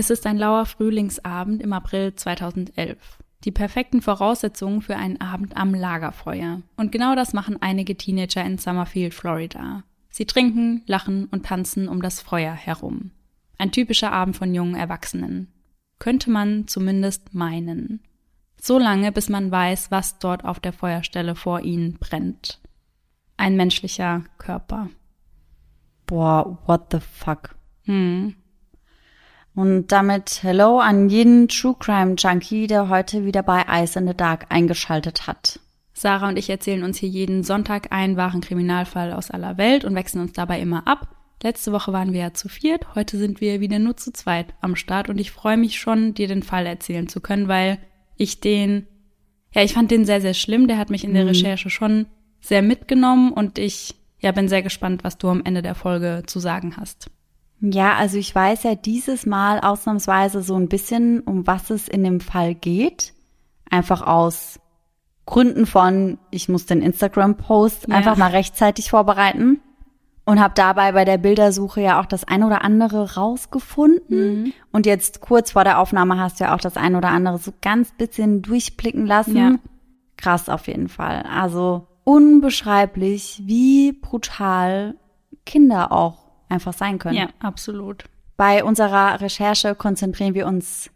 Es ist ein lauer Frühlingsabend im April 2011. Die perfekten Voraussetzungen für einen Abend am Lagerfeuer. Und genau das machen einige Teenager in Summerfield, Florida. Sie trinken, lachen und tanzen um das Feuer herum. Ein typischer Abend von jungen Erwachsenen. Könnte man zumindest meinen. So lange, bis man weiß, was dort auf der Feuerstelle vor ihnen brennt. Ein menschlicher Körper. Boah, what the fuck. Hm. Und damit Hello an jeden True Crime Junkie, der heute wieder bei Ice in the Dark eingeschaltet hat. Sarah und ich erzählen uns hier jeden Sonntag einen wahren Kriminalfall aus aller Welt und wechseln uns dabei immer ab. Letzte Woche waren wir ja zu viert, heute sind wir wieder nur zu zweit am Start und ich freue mich schon, dir den Fall erzählen zu können, weil ich den, ja, ich fand den sehr, sehr schlimm. Der hat mich in der Mhm. Recherche schon sehr mitgenommen und ich, ja, bin sehr gespannt, was du am Ende der Folge zu sagen hast. Ja, also ich weiß ja dieses Mal ausnahmsweise so ein bisschen, um was es in dem Fall geht. Einfach aus Gründen von, ich muss den Instagram-Post Ja. einfach mal rechtzeitig vorbereiten. Und habe dabei bei der Bildersuche ja auch das ein oder andere rausgefunden. Mhm. Und jetzt kurz vor der Aufnahme hast du ja auch das ein oder andere so ganz bisschen durchblicken lassen. Ja. Krass auf jeden Fall. Also unbeschreiblich, wie brutal Kinder auch einfach sein können. Ja, absolut. Bei unserer Recherche konzentrieren wir uns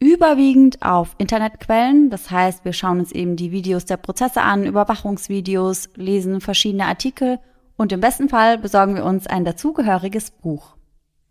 überwiegend auf Internetquellen. Das heißt, wir schauen uns eben die Videos der Prozesse an, Überwachungsvideos, lesen verschiedene Artikel und im besten Fall besorgen wir uns ein dazugehöriges Buch.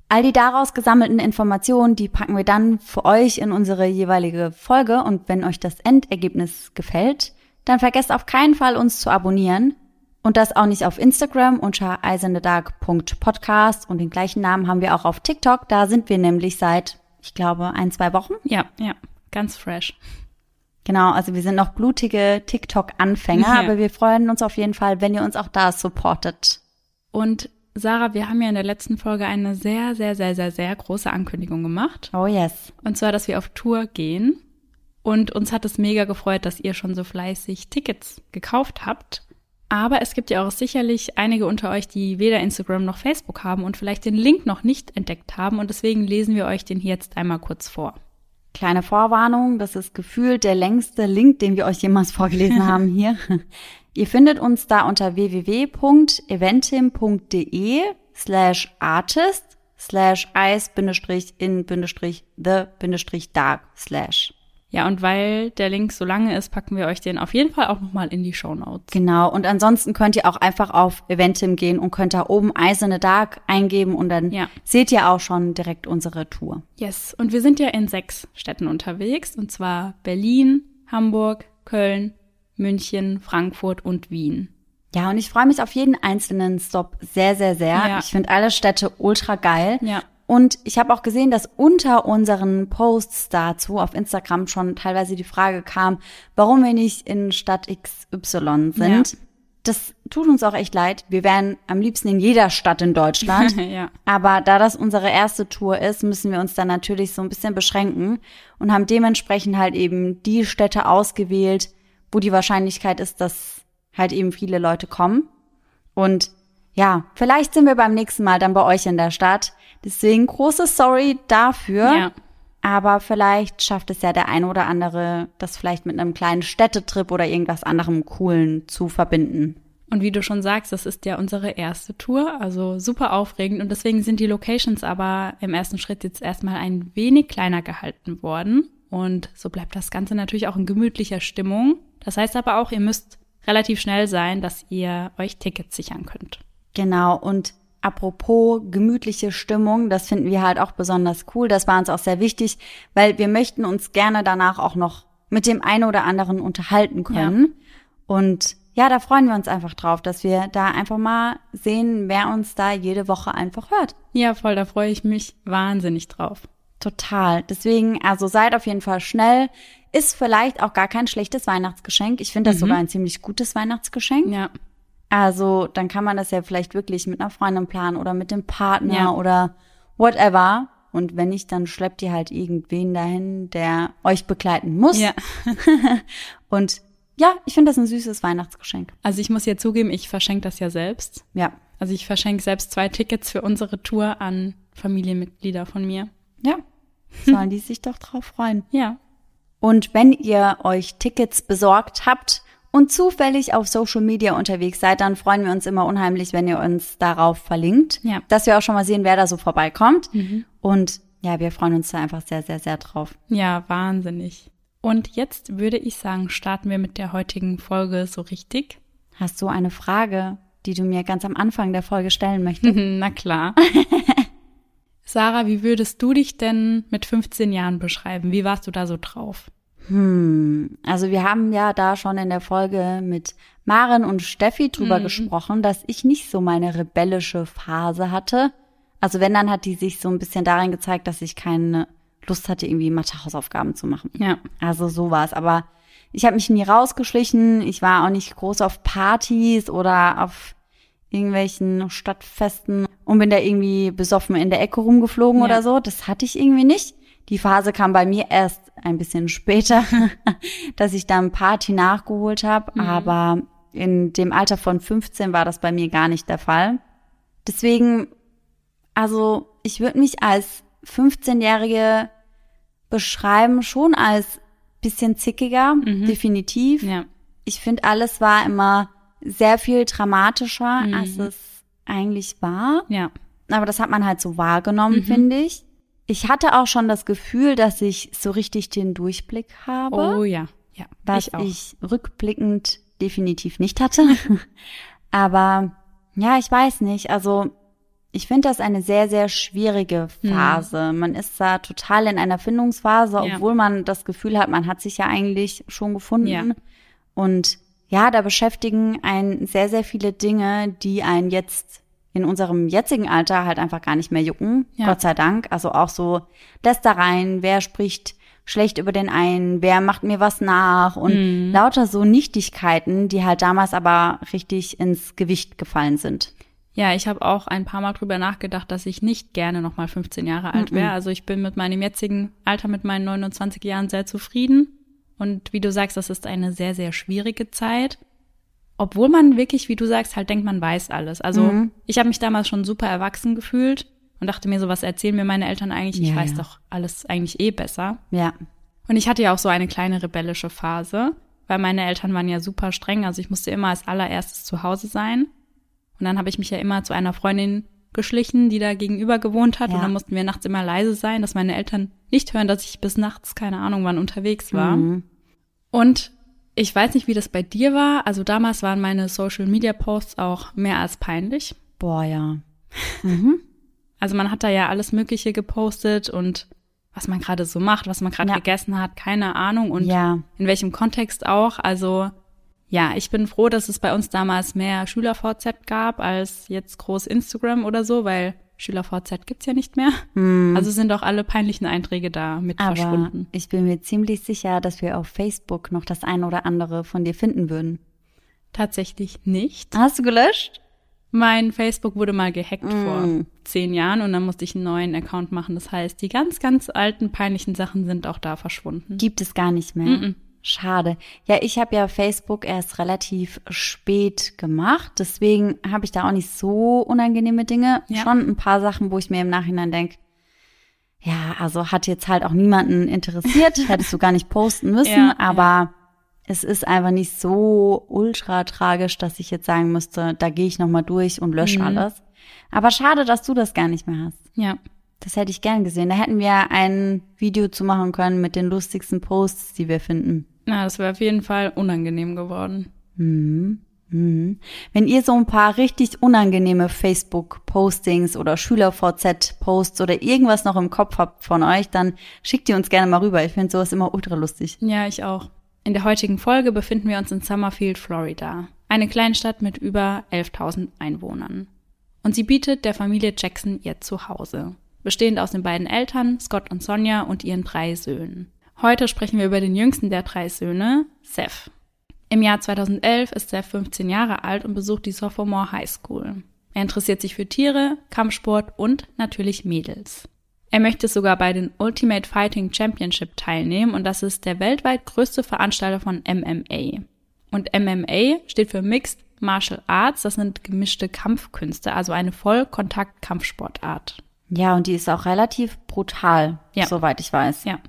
All die daraus gesammelten Informationen, die packen wir dann für euch in unsere jeweilige Folge und wenn euch das Endergebnis gefällt, dann vergesst auf keinen Fall uns zu abonnieren und das auch nicht auf Instagram unter eisendedark.podcast und den gleichen Namen haben wir auch auf TikTok. Da sind wir nämlich seit, ich glaube, ein, zwei Wochen. Ja, ja, ganz fresh. Genau, also wir sind noch blutige TikTok-Anfänger, Ja. aber wir freuen uns auf jeden Fall, wenn ihr uns auch da supportet. Und Sarah, wir haben ja in der letzten Folge eine sehr, sehr, sehr, sehr, sehr große Ankündigung gemacht. Oh yes. Und zwar, dass wir auf Tour gehen. Und uns hat es mega gefreut, dass ihr schon so fleißig Tickets gekauft habt. Aber es gibt ja auch sicherlich einige unter euch, die weder Instagram noch Facebook haben und vielleicht den Link noch nicht entdeckt haben. Und deswegen lesen wir euch den hier jetzt einmal kurz vor. Kleine Vorwarnung, das ist gefühlt der längste Link, den wir euch jemals vorgelesen haben hier. Ihr findet uns da unter www.eventim.de slash artist slash ice-in-the-dark slash. Ja, und weil der Link so lange ist, packen wir euch den auf jeden Fall auch nochmal in die Show Notes. Genau, und ansonsten könnt ihr auch einfach auf Eventim gehen und könnt da oben the Dark eingeben und dann Ja. seht ihr auch schon direkt unsere Tour. Yes, und wir sind ja in sechs Städten unterwegs, und zwar Berlin, Hamburg, Köln, München, Frankfurt und Wien. Ja, und ich freue mich auf jeden einzelnen Stop sehr, sehr, sehr. Ja. Ich finde alle Städte ultra geil. Ja. Und ich habe auch gesehen, dass unter unseren Posts dazu auf Instagram schon teilweise die Frage kam, warum wir nicht in Stadt XY sind. Ja. Das tut uns auch echt leid. Wir wären am liebsten in jeder Stadt in Deutschland. Ja. Aber da das unsere erste Tour ist, müssen wir uns dann natürlich so ein bisschen beschränken und haben dementsprechend halt eben die Städte ausgewählt, wo die Wahrscheinlichkeit ist, dass halt eben viele Leute kommen. Und ja, vielleicht sind wir beim nächsten Mal dann bei euch in der Stadt. Deswegen große Sorry dafür. Ja. Aber vielleicht schafft es ja der eine oder andere, das vielleicht mit einem kleinen Städtetrip oder irgendwas anderem Coolen zu verbinden. Und wie du schon sagst, das ist ja unsere erste Tour, also super aufregend. Und deswegen sind die Locations aber im ersten Schritt jetzt erstmal ein wenig kleiner gehalten worden. Und so bleibt das Ganze natürlich auch in gemütlicher Stimmung. Das heißt aber auch, ihr müsst relativ schnell sein, dass ihr euch Tickets sichern könnt. Genau, und apropos gemütliche Stimmung, das finden wir halt auch besonders cool. Das war uns auch sehr wichtig, weil wir möchten uns gerne danach auch noch mit dem einen oder anderen unterhalten können. Und ja, da freuen wir uns einfach drauf, dass wir da einfach mal sehen, wer uns da jede Woche einfach hört. Ja, voll, da freue ich mich wahnsinnig drauf. Total. Deswegen, also seid auf jeden Fall schnell. Ist vielleicht auch gar kein schlechtes Weihnachtsgeschenk. Ich finde das sogar ein ziemlich gutes Weihnachtsgeschenk. Ja, Also dann kann man das ja vielleicht wirklich mit einer Freundin planen oder mit dem Partner Ja. oder whatever. Und wenn nicht, dann schleppt ihr halt irgendwen dahin, der euch begleiten muss. ja. Und ja, ich finde das ein süßes Weihnachtsgeschenk. Also ich muss ja zugeben, ich verschenke das ja selbst. Ja. Also ich verschenke selbst zwei Tickets für unsere Tour an Familienmitglieder von mir. Ja. sollen die sich doch drauf freuen. Ja. Und wenn ihr euch Tickets besorgt habt und zufällig auf Social Media unterwegs seid, dann freuen wir uns immer unheimlich, wenn ihr uns darauf verlinkt, Ja. dass wir auch schon mal sehen, wer da so vorbeikommt. Mhm. Und ja, wir freuen uns da einfach sehr, sehr, sehr drauf. Ja, wahnsinnig. Und jetzt würde ich sagen, starten wir mit der heutigen Folge so richtig. Hast du eine Frage, die du mir ganz am Anfang der Folge stellen möchtest? Na klar. Sarah, wie würdest du dich denn mit 15 Jahren beschreiben? Wie warst du da so drauf? Hm, also wir haben ja da schon in der Folge mit Maren und Steffi drüber Mhm. gesprochen, dass ich nicht so meine rebellische Phase hatte. Also wenn, dann hat die sich so ein bisschen darin gezeigt, dass ich keine Lust hatte, irgendwie Mathe-Hausaufgaben zu machen. Ja. Also so war's. Aber ich habe mich nie rausgeschlichen. Ich war auch nicht groß auf Partys oder auf irgendwelchen Stadtfesten und bin da irgendwie besoffen in der Ecke rumgeflogen Ja. oder so. Das hatte ich irgendwie nicht. Die Phase kam bei mir erst ein bisschen später, dass ich dann Party nachgeholt habe. Mhm. Aber in dem Alter von 15 war das bei mir gar nicht der Fall. Deswegen, also ich würde mich als 15-Jährige beschreiben schon als bisschen zickiger, definitiv. Ja. Ich finde, alles war immer sehr viel dramatischer, Mhm. als es eigentlich war. Ja. Aber das hat man halt so wahrgenommen, finde ich. Ich hatte auch schon das Gefühl, dass ich so richtig den Durchblick habe, Oh ja. Ja. was ich auch. ich rückblickend definitiv nicht hatte. Aber ja, ich weiß nicht. Also ich finde das eine sehr, sehr schwierige Phase. Man ist da total in einer Findungsphase, Ja. obwohl man das Gefühl hat, man hat sich ja eigentlich schon gefunden. Ja. Und ja, da beschäftigen einen sehr, sehr viele Dinge, die einen jetzt in unserem jetzigen Alter halt einfach gar nicht mehr jucken. Ja. Gott sei Dank. Also auch so Lästereien, wer spricht schlecht über den einen, wer macht mir was nach und Mhm. lauter so Nichtigkeiten, die halt damals aber richtig ins Gewicht gefallen sind. Ja, ich habe auch ein paar Mal drüber nachgedacht, dass ich nicht gerne noch mal 15 Jahre alt wäre. Also ich bin mit meinem jetzigen Alter, mit meinen 29 Jahren sehr zufrieden. Und wie du sagst, das ist eine sehr, sehr schwierige Zeit. Obwohl man wirklich, wie du sagst, halt denkt, man weiß alles. Also Mhm. ich habe mich damals schon super erwachsen gefühlt und dachte mir so, was erzählen mir meine Eltern eigentlich? Ich Ja, weiß ja. doch alles eigentlich eh besser. Ja. Und ich hatte ja auch so eine kleine rebellische Phase, weil meine Eltern waren ja super streng. Also ich musste immer als allererstes zu Hause sein. Und dann habe ich mich ja immer zu einer Freundin geschlichen, die da gegenüber gewohnt hat. Ja. Und dann mussten wir nachts immer leise sein, dass meine Eltern nicht hören, dass ich bis nachts, keine Ahnung wann, unterwegs war. Mhm. Und ich weiß nicht, wie das bei dir war. Also damals waren meine Social-Media-Posts auch mehr als peinlich. Boah, ja. Also man hat da ja alles Mögliche gepostet und was man gerade so macht, was man gerade Ja. gegessen hat, keine Ahnung. Und Ja. in welchem Kontext auch. Also ja, ich bin froh, dass es bei uns damals mehr Schüler-VZ gab als jetzt groß Instagram oder so, weil Schüler-VZ gibt's ja nicht mehr. Also sind auch alle peinlichen Einträge da mit Hm. Aber verschwunden. ich bin mir ziemlich sicher, dass wir auf Facebook noch das ein oder andere von dir finden würden. Tatsächlich nicht. Hast du gelöscht? Mein Facebook wurde mal gehackt Mm. vor zehn Jahren und dann musste ich einen neuen Account machen. Das heißt, die ganz, ganz alten peinlichen Sachen sind auch da verschwunden. Gibt es gar nicht mehr. Mhm. Schade. Ja, ich habe ja Facebook erst relativ spät gemacht, deswegen habe ich da auch nicht so unangenehme Dinge. Ja. Schon ein paar Sachen, wo ich mir im Nachhinein denke, ja, also hat jetzt halt auch niemanden interessiert, hättest du gar nicht posten müssen, Ja, aber es ist einfach nicht so ultra tragisch, dass ich jetzt sagen müsste, da gehe ich nochmal durch und lösche Mhm. alles. Aber schade, dass du das gar nicht mehr hast. Ja. Das hätte ich gern gesehen. Da hätten wir ein Video zu machen können mit den lustigsten Posts, die wir finden. Na, das wäre auf jeden Fall unangenehm geworden. Mhm. Wenn ihr so ein paar richtig unangenehme Facebook-Postings oder Schüler-VZ-Posts oder irgendwas noch im Kopf habt von euch, dann schickt die uns gerne mal rüber. Ich finde sowas immer ultra lustig. Ja, ich auch. In der heutigen Folge befinden wir uns in Summerfield, Florida. Eine Kleinstadt mit über 11.000 Einwohnern. Und sie bietet der Familie Jackson ihr Zuhause. Bestehend aus den beiden Eltern, Scott und Sonja, und ihren drei Söhnen. Heute sprechen wir über den jüngsten der drei Söhne, Seth. Im Jahr 2011 ist Seth 15 Jahre alt und besucht die Sophomore High School. Er interessiert sich für Tiere, Kampfsport und natürlich Mädels. Er möchte sogar bei den Ultimate Fighting Championship teilnehmen und das ist der weltweit größte Veranstalter von MMA. Und MMA steht für Mixed Martial Arts, das sind gemischte Kampfkünste, also eine Vollkontakt-Kampfsportart. Ja, und die ist auch relativ brutal, Ja. soweit ich weiß. Ja.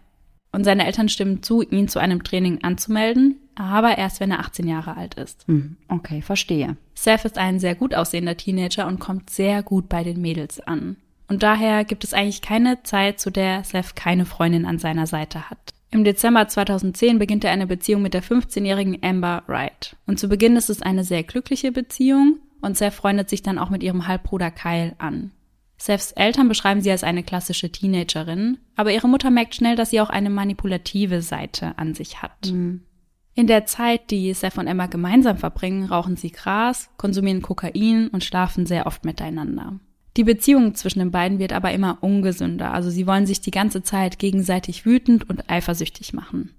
Und seine Eltern stimmen zu, ihn zu einem Training anzumelden, aber erst wenn er 18 Jahre alt ist. Hm, okay, verstehe. Seth ist ein sehr gut aussehender Teenager und kommt sehr gut bei den Mädels an. Und daher gibt es eigentlich keine Zeit, zu der Seth keine Freundin an seiner Seite hat. Im Dezember 2010 beginnt er eine Beziehung mit der 15-jährigen Amber Wright. Und zu Beginn ist es eine sehr glückliche Beziehung und Seth freundet sich dann auch mit ihrem Halbbruder Kyle an. Seths Eltern beschreiben sie als eine klassische Teenagerin, aber ihre Mutter merkt schnell, dass sie auch eine manipulative Seite an sich hat. In der Zeit, die Seth und Emma gemeinsam verbringen, rauchen sie Gras, konsumieren Kokain und schlafen sehr oft miteinander. Die Beziehung zwischen den beiden wird aber immer ungesünder, also sie wollen sich die ganze Zeit gegenseitig wütend und eifersüchtig machen.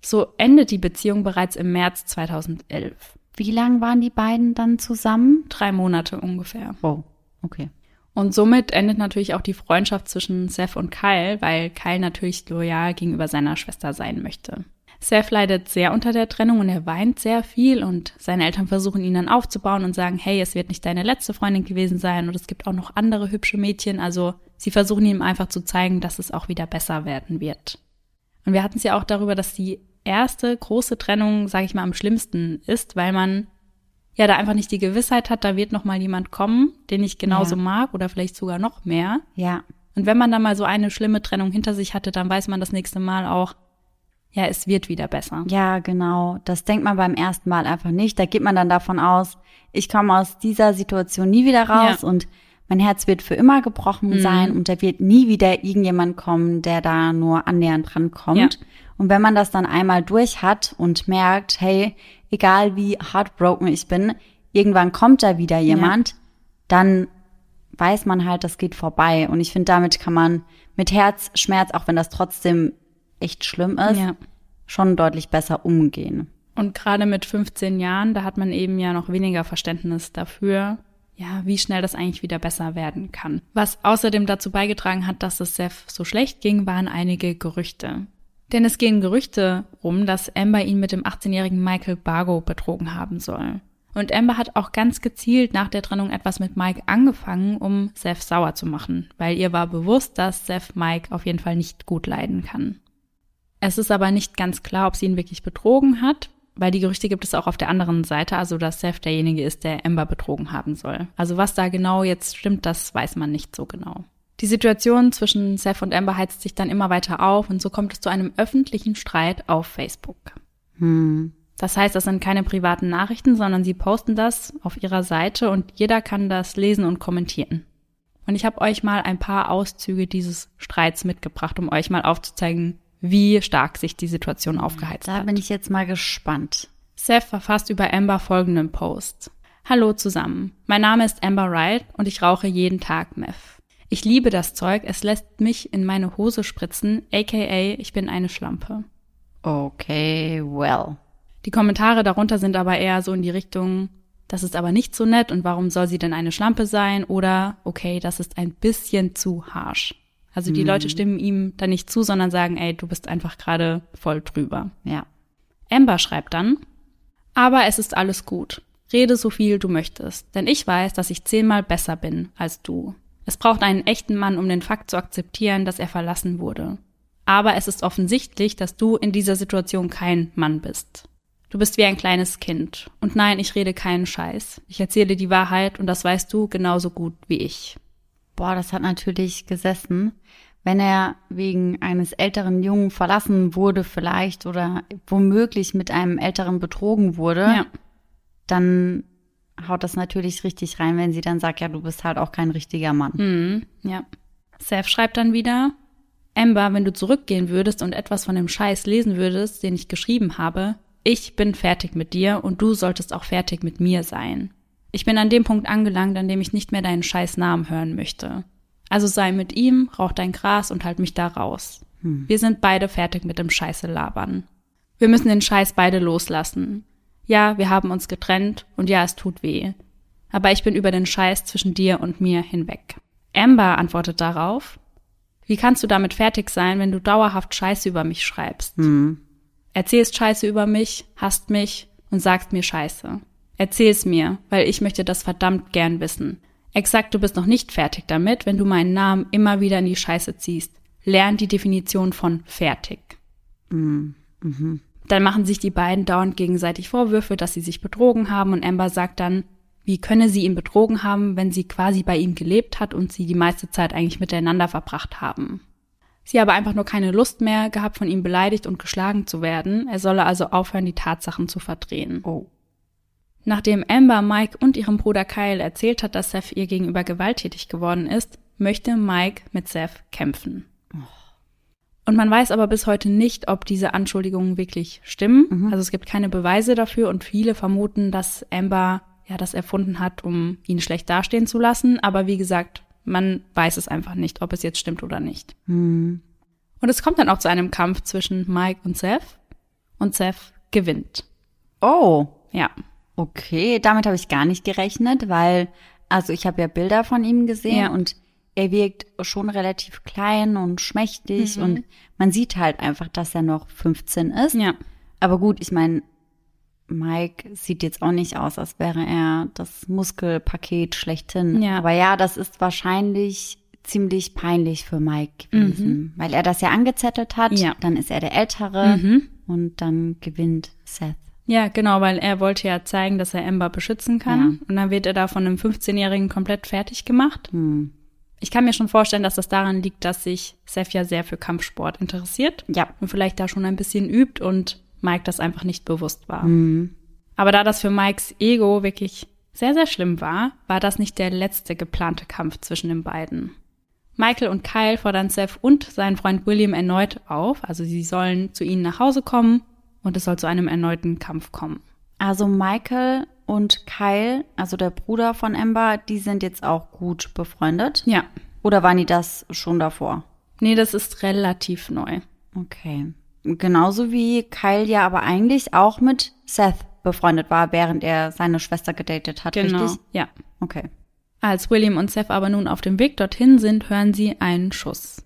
So endet die Beziehung bereits im März 2011. Wie lang waren die beiden dann zusammen? Drei Monate ungefähr. Oh, okay. Und somit endet natürlich auch die Freundschaft zwischen Seth und Kyle, weil Kyle natürlich loyal gegenüber seiner Schwester sein möchte. Seth leidet sehr unter der Trennung und er weint sehr viel und seine Eltern versuchen ihn dann aufzubauen und sagen, hey, es wird nicht deine letzte Freundin gewesen sein und es gibt auch noch andere hübsche Mädchen. Also sie versuchen ihm einfach zu zeigen, dass es auch wieder besser werden wird. Und wir hatten es ja auch darüber, dass die erste große Trennung, sage ich mal, am schlimmsten ist, weil man ja da einfach nicht die Gewissheit hat, da wird noch mal jemand kommen, den ich genauso Ja. mag oder vielleicht sogar noch mehr. Ja, Und wenn man dann mal so eine schlimme Trennung hinter sich hatte, dann weiß man das nächste Mal auch, ja, es wird wieder besser. ja, genau. Das denkt man beim ersten Mal einfach nicht. Da geht man dann davon aus, ich komme aus dieser Situation nie wieder raus Ja. und mein Herz wird für immer gebrochen sein und da wird nie wieder irgendjemand kommen, der da nur annähernd dran kommt. Ja. Und wenn man das dann einmal durch hat und merkt, hey, egal wie heartbroken ich bin, irgendwann kommt da wieder jemand, dann weiß man halt, das geht vorbei. Und ich finde, damit kann man mit Herzschmerz, auch wenn das trotzdem echt schlimm ist, Ja. schon deutlich besser umgehen. Und gerade mit 15 Jahren, da hat man eben ja noch weniger Verständnis dafür, ja, wie schnell das eigentlich wieder besser werden kann. Was außerdem dazu beigetragen hat, dass es Seth so schlecht ging, waren einige Gerüchte. Denn es gehen Gerüchte rum, dass Amber ihn mit dem 18-jährigen Michael Bargo betrogen haben soll. Und Amber hat auch ganz gezielt nach der Trennung etwas mit Mike angefangen, um Seth sauer zu machen, weil ihr war bewusst, dass Seth Mike auf jeden Fall nicht gut leiden kann. Es ist aber nicht ganz klar, ob sie ihn wirklich betrogen hat, weil die Gerüchte gibt es auch auf der anderen Seite, also dass Seth derjenige ist, der Amber betrogen haben soll. Also was da genau jetzt stimmt, das weiß man nicht so genau. Die Situation zwischen Seth und Amber heizt sich dann immer weiter auf und so kommt es zu einem öffentlichen Streit auf Facebook. Hm. Das heißt, das sind keine privaten Nachrichten, sondern sie posten das auf ihrer Seite und jeder kann das lesen und kommentieren. Und ich habe euch mal ein paar Auszüge dieses Streits mitgebracht, um euch mal aufzuzeigen, wie stark sich die Situation aufgeheizt Da hat. bin ich jetzt mal gespannt. Seth verfasst über Amber folgenden Post. Hallo zusammen. Mein Name ist Amber Wright und ich rauche jeden Tag Meth. Ich liebe das Zeug, es lässt mich in meine Hose spritzen, aka ich bin eine Schlampe. Okay, well. Die Kommentare darunter sind aber eher so in die Richtung, das ist aber nicht so nett und warum soll sie denn eine Schlampe sein? Oder, okay, das ist ein bisschen zu harsh. Also die Leute stimmen ihm da nicht zu, sondern sagen, ey, du bist einfach gerade voll drüber. Ja. Amber schreibt dann, aber es ist alles gut. Rede so viel du möchtest, denn ich weiß, dass ich zehnmal besser bin als du. Es braucht einen echten Mann, um den Fakt zu akzeptieren, dass er verlassen wurde. Aber es ist offensichtlich, dass du in dieser Situation kein Mann bist. Du bist wie ein kleines Kind. Und nein, ich rede keinen Scheiß. Ich erzähle die Wahrheit und das weißt du genauso gut wie ich. Boah, das hat natürlich gesessen. Wenn er wegen eines älteren Jungen verlassen wurde vielleicht oder womöglich mit einem älteren betrogen wurde, Ja. dann haut das natürlich richtig rein, wenn sie dann sagt, ja, du bist halt auch kein richtiger Mann. Mhm, ja. Seth schreibt dann wieder, Amber, wenn du zurückgehen würdest und etwas von dem Scheiß lesen würdest, den ich geschrieben habe, ich bin fertig mit dir und du solltest auch fertig mit mir sein. Ich bin an dem Punkt angelangt, an dem ich nicht mehr deinen scheiß Namen hören möchte. Also sei mit ihm, rauch dein Gras und halt mich da raus. Wir sind beide fertig mit dem Scheiße labern. Wir müssen den Scheiß beide loslassen. Ja, wir haben uns getrennt und ja, es tut weh. Aber ich bin über den Scheiß zwischen dir und mir hinweg. Amber antwortet darauf, wie kannst du damit fertig sein, wenn du dauerhaft Scheiße über mich schreibst? Erzählst Scheiße über mich, hasst mich und sagst mir Scheiße. Erzähl's mir, weil ich möchte das verdammt gern wissen. Exakt, du bist noch nicht fertig damit, wenn du meinen Namen immer wieder in die Scheiße ziehst. Lern die Definition von fertig. Mhm. Dann machen sich die beiden dauernd gegenseitig Vorwürfe, dass sie sich betrogen haben und Amber sagt dann, wie könne sie ihn betrogen haben, wenn sie quasi bei ihm gelebt hat und sie die meiste Zeit eigentlich miteinander verbracht haben. Sie habe einfach nur keine Lust mehr gehabt, von ihm beleidigt und geschlagen zu werden. Er solle also aufhören, die Tatsachen zu verdrehen. Oh. Nachdem Amber Mike und ihrem Bruder Kyle erzählt hat, dass Seth ihr gegenüber gewalttätig geworden ist, möchte Mike mit Seth kämpfen. Und man weiß aber bis heute nicht, ob diese Anschuldigungen wirklich stimmen. Mhm. Also es gibt keine Beweise dafür und viele vermuten, dass Amber ja das erfunden hat, um ihn schlecht dastehen zu lassen. Aber wie gesagt, man weiß es einfach nicht, ob es jetzt stimmt oder nicht. Hm. Und es kommt dann auch zu einem Kampf zwischen Mike und Seth. Und Seth gewinnt. Oh. Ja. Okay, damit habe ich gar nicht gerechnet, weil, also ich habe ja Bilder von ihm gesehen Ja. und er wirkt schon relativ klein und schmächtig Mhm. und man sieht halt einfach, dass er noch 15 ist. Ja. Aber gut, ich meine, Mike sieht jetzt auch nicht aus, als wäre er das Muskelpaket schlechthin. Ja. Aber ja, das ist wahrscheinlich ziemlich peinlich für Mike gewesen, weil er das ja angezettelt hat. Mhm. Ja. Dann ist er der Ältere Mhm. und dann gewinnt Seth. Ja, genau, weil er wollte ja zeigen, dass er Amber beschützen kann. Und dann wird er da von einem 15-Jährigen komplett fertig gemacht. Hm. Ich kann mir schon vorstellen, dass das daran liegt, dass sich Seth ja sehr für Kampfsport interessiert. Ja. Und vielleicht da schon ein bisschen übt und Mike das einfach nicht bewusst war. Hm. Aber da das für Mikes Ego wirklich sehr, sehr schlimm war, war das nicht der letzte geplante Kampf zwischen den beiden. Michael und Kyle fordern Seth und seinen Freund William erneut auf, also sie sollen zu ihnen nach Hause kommen und es soll zu einem erneuten Kampf kommen. Also Michael und Kyle, also der Bruder von Amber, die sind jetzt auch gut befreundet. Ja, Oder waren die das schon davor? nee, das ist relativ neu. Okay. Genauso wie Kyle ja aber eigentlich auch mit Seth befreundet war, während er seine Schwester gedatet hat, Genau, richtig? ja. Okay. Als William und Seth aber nun auf dem Weg dorthin sind, hören sie einen Schuss.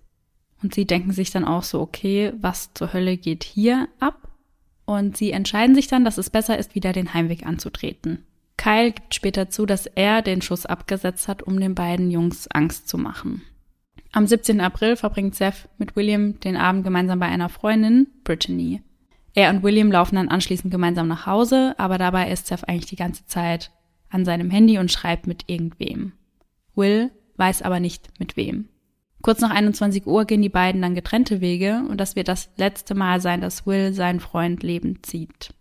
Und sie denken sich dann auch so, okay, was zur Hölle geht hier ab? Und sie entscheiden sich dann, dass es besser ist, wieder den Heimweg anzutreten. Kyle gibt später zu, dass er den Schuss abgesetzt hat, um den beiden Jungs Angst zu machen. Am 17. April verbringt Seth mit William den Abend gemeinsam bei einer Freundin, Brittany. Er und William laufen dann anschließend gemeinsam nach Hause, aber dabei ist Seth eigentlich die ganze Zeit an seinem Handy und schreibt mit irgendwem. Will weiß aber nicht mit wem. Kurz nach 21 Uhr gehen die beiden dann getrennte Wege und das wird das letzte Mal sein, dass Will seinen Freund lebend sieht.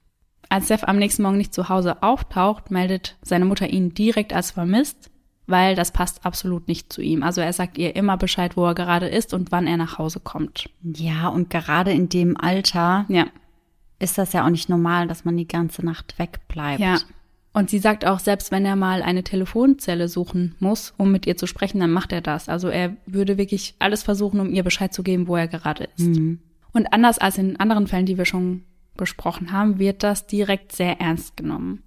Als Seth am nächsten Morgen nicht zu Hause auftaucht, meldet seine Mutter ihn direkt als vermisst, weil das passt absolut nicht zu ihm. Also er sagt ihr immer Bescheid, wo er gerade ist und wann er nach Hause kommt. Ja, und gerade in dem Alter Ja, ist das ja auch nicht normal, dass man die ganze Nacht wegbleibt. Ja. Und sie sagt auch, selbst wenn er mal eine Telefonzelle suchen muss, um mit ihr zu sprechen, dann macht er das. Also er würde wirklich alles versuchen, um ihr Bescheid zu geben, wo er gerade ist. Und anders als in anderen Fällen, die wir schon besprochen haben, wird das direkt sehr ernst genommen.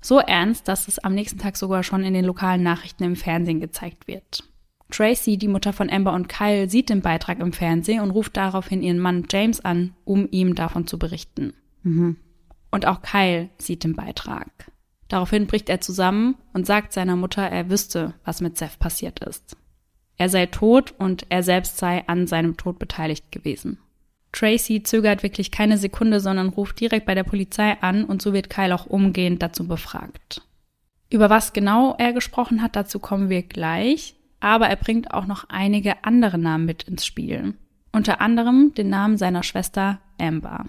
So ernst, dass es am nächsten Tag sogar schon in den lokalen Nachrichten im Fernsehen gezeigt wird. Tracy, die Mutter von Amber und Kyle, sieht den Beitrag im Fernsehen und ruft daraufhin ihren Mann James an, um ihm davon zu berichten. Und auch Kyle sieht den Beitrag. Daraufhin bricht er zusammen und sagt seiner Mutter, er wüsste, was mit Seth passiert ist. Er sei tot und er selbst sei an seinem Tod beteiligt gewesen. Tracy zögert wirklich keine Sekunde, sondern ruft direkt bei der Polizei an und so wird Kyle auch umgehend dazu befragt. Über was genau er gesprochen hat, dazu kommen wir gleich, aber er bringt auch noch einige andere Namen mit ins Spiel. Unter anderem den Namen seiner Schwester Amber.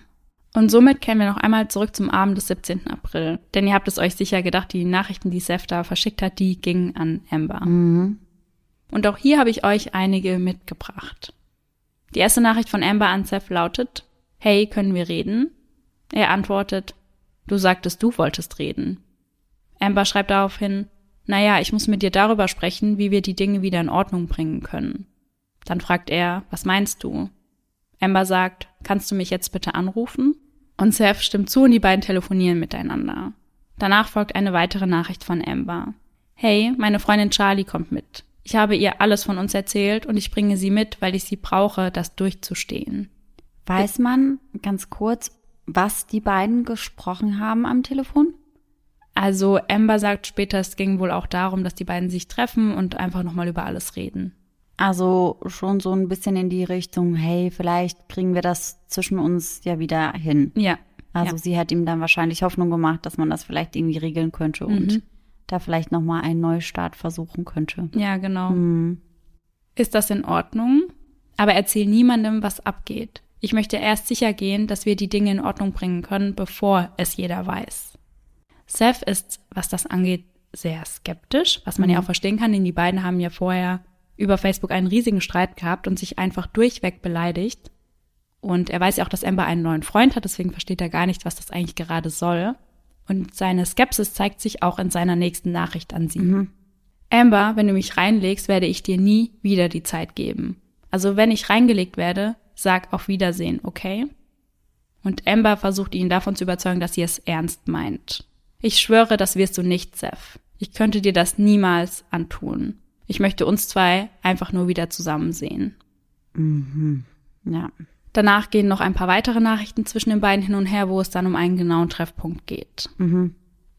Und somit kehren wir noch einmal zurück zum Abend des 17. April. Denn ihr habt es euch sicher gedacht, die Nachrichten, die Seth da verschickt hat, die gingen an Amber. Und auch hier habe ich euch einige mitgebracht. Die erste Nachricht von Amber an Seth lautet, Hey, können wir reden? Er antwortet, Du sagtest, du wolltest reden. Amber schreibt daraufhin, Naja, ich muss mit dir darüber sprechen, wie wir die Dinge wieder in Ordnung bringen können. Dann fragt er, was meinst du? Amber sagt, kannst du mich jetzt bitte anrufen? Und Seth stimmt zu und die beiden telefonieren miteinander. Danach folgt eine weitere Nachricht von Amber. Hey, meine Freundin Charlie kommt mit. Ich habe ihr alles von uns erzählt und ich bringe sie mit, weil ich sie brauche, das durchzustehen. Weiß man ganz kurz, was die beiden gesprochen haben am Telefon? Also Amber sagt später, es ging wohl auch darum, dass die beiden sich treffen und einfach nochmal über alles reden. Also schon so ein bisschen in die Richtung, hey, vielleicht kriegen wir das zwischen uns ja wieder hin. Ja. Also ja. sie hat ihm dann wahrscheinlich Hoffnung gemacht, dass man das vielleicht irgendwie regeln könnte und Mhm. da vielleicht nochmal einen Neustart versuchen könnte. Ja, genau. Hm. Ist das in Ordnung? Aber erzähl niemandem, was abgeht. Ich möchte erst sicher gehen, dass wir die Dinge in Ordnung bringen können, bevor es jeder weiß. Seth ist, was das angeht, sehr skeptisch, was man ja auch verstehen kann, denn die beiden haben ja vorher über Facebook einen riesigen Streit gehabt und sich einfach durchweg beleidigt. Und er weiß ja auch, dass Amber einen neuen Freund hat, deswegen versteht er gar nicht, was das eigentlich gerade soll. Und seine Skepsis zeigt sich auch in seiner nächsten Nachricht an sie. Amber, wenn du mich reinlegst, werde ich dir nie wieder die Zeit geben. Also wenn ich reingelegt werde, sag auf Wiedersehen, okay? Und Amber versucht ihn davon zu überzeugen, dass sie es ernst meint. Ich schwöre, das wirst du nicht, Seth. Ich könnte dir das niemals antun. Ich möchte uns zwei einfach nur wieder zusammen sehen. Ja. Danach gehen noch ein paar weitere Nachrichten zwischen den beiden hin und her, wo es dann um einen genauen Treffpunkt geht.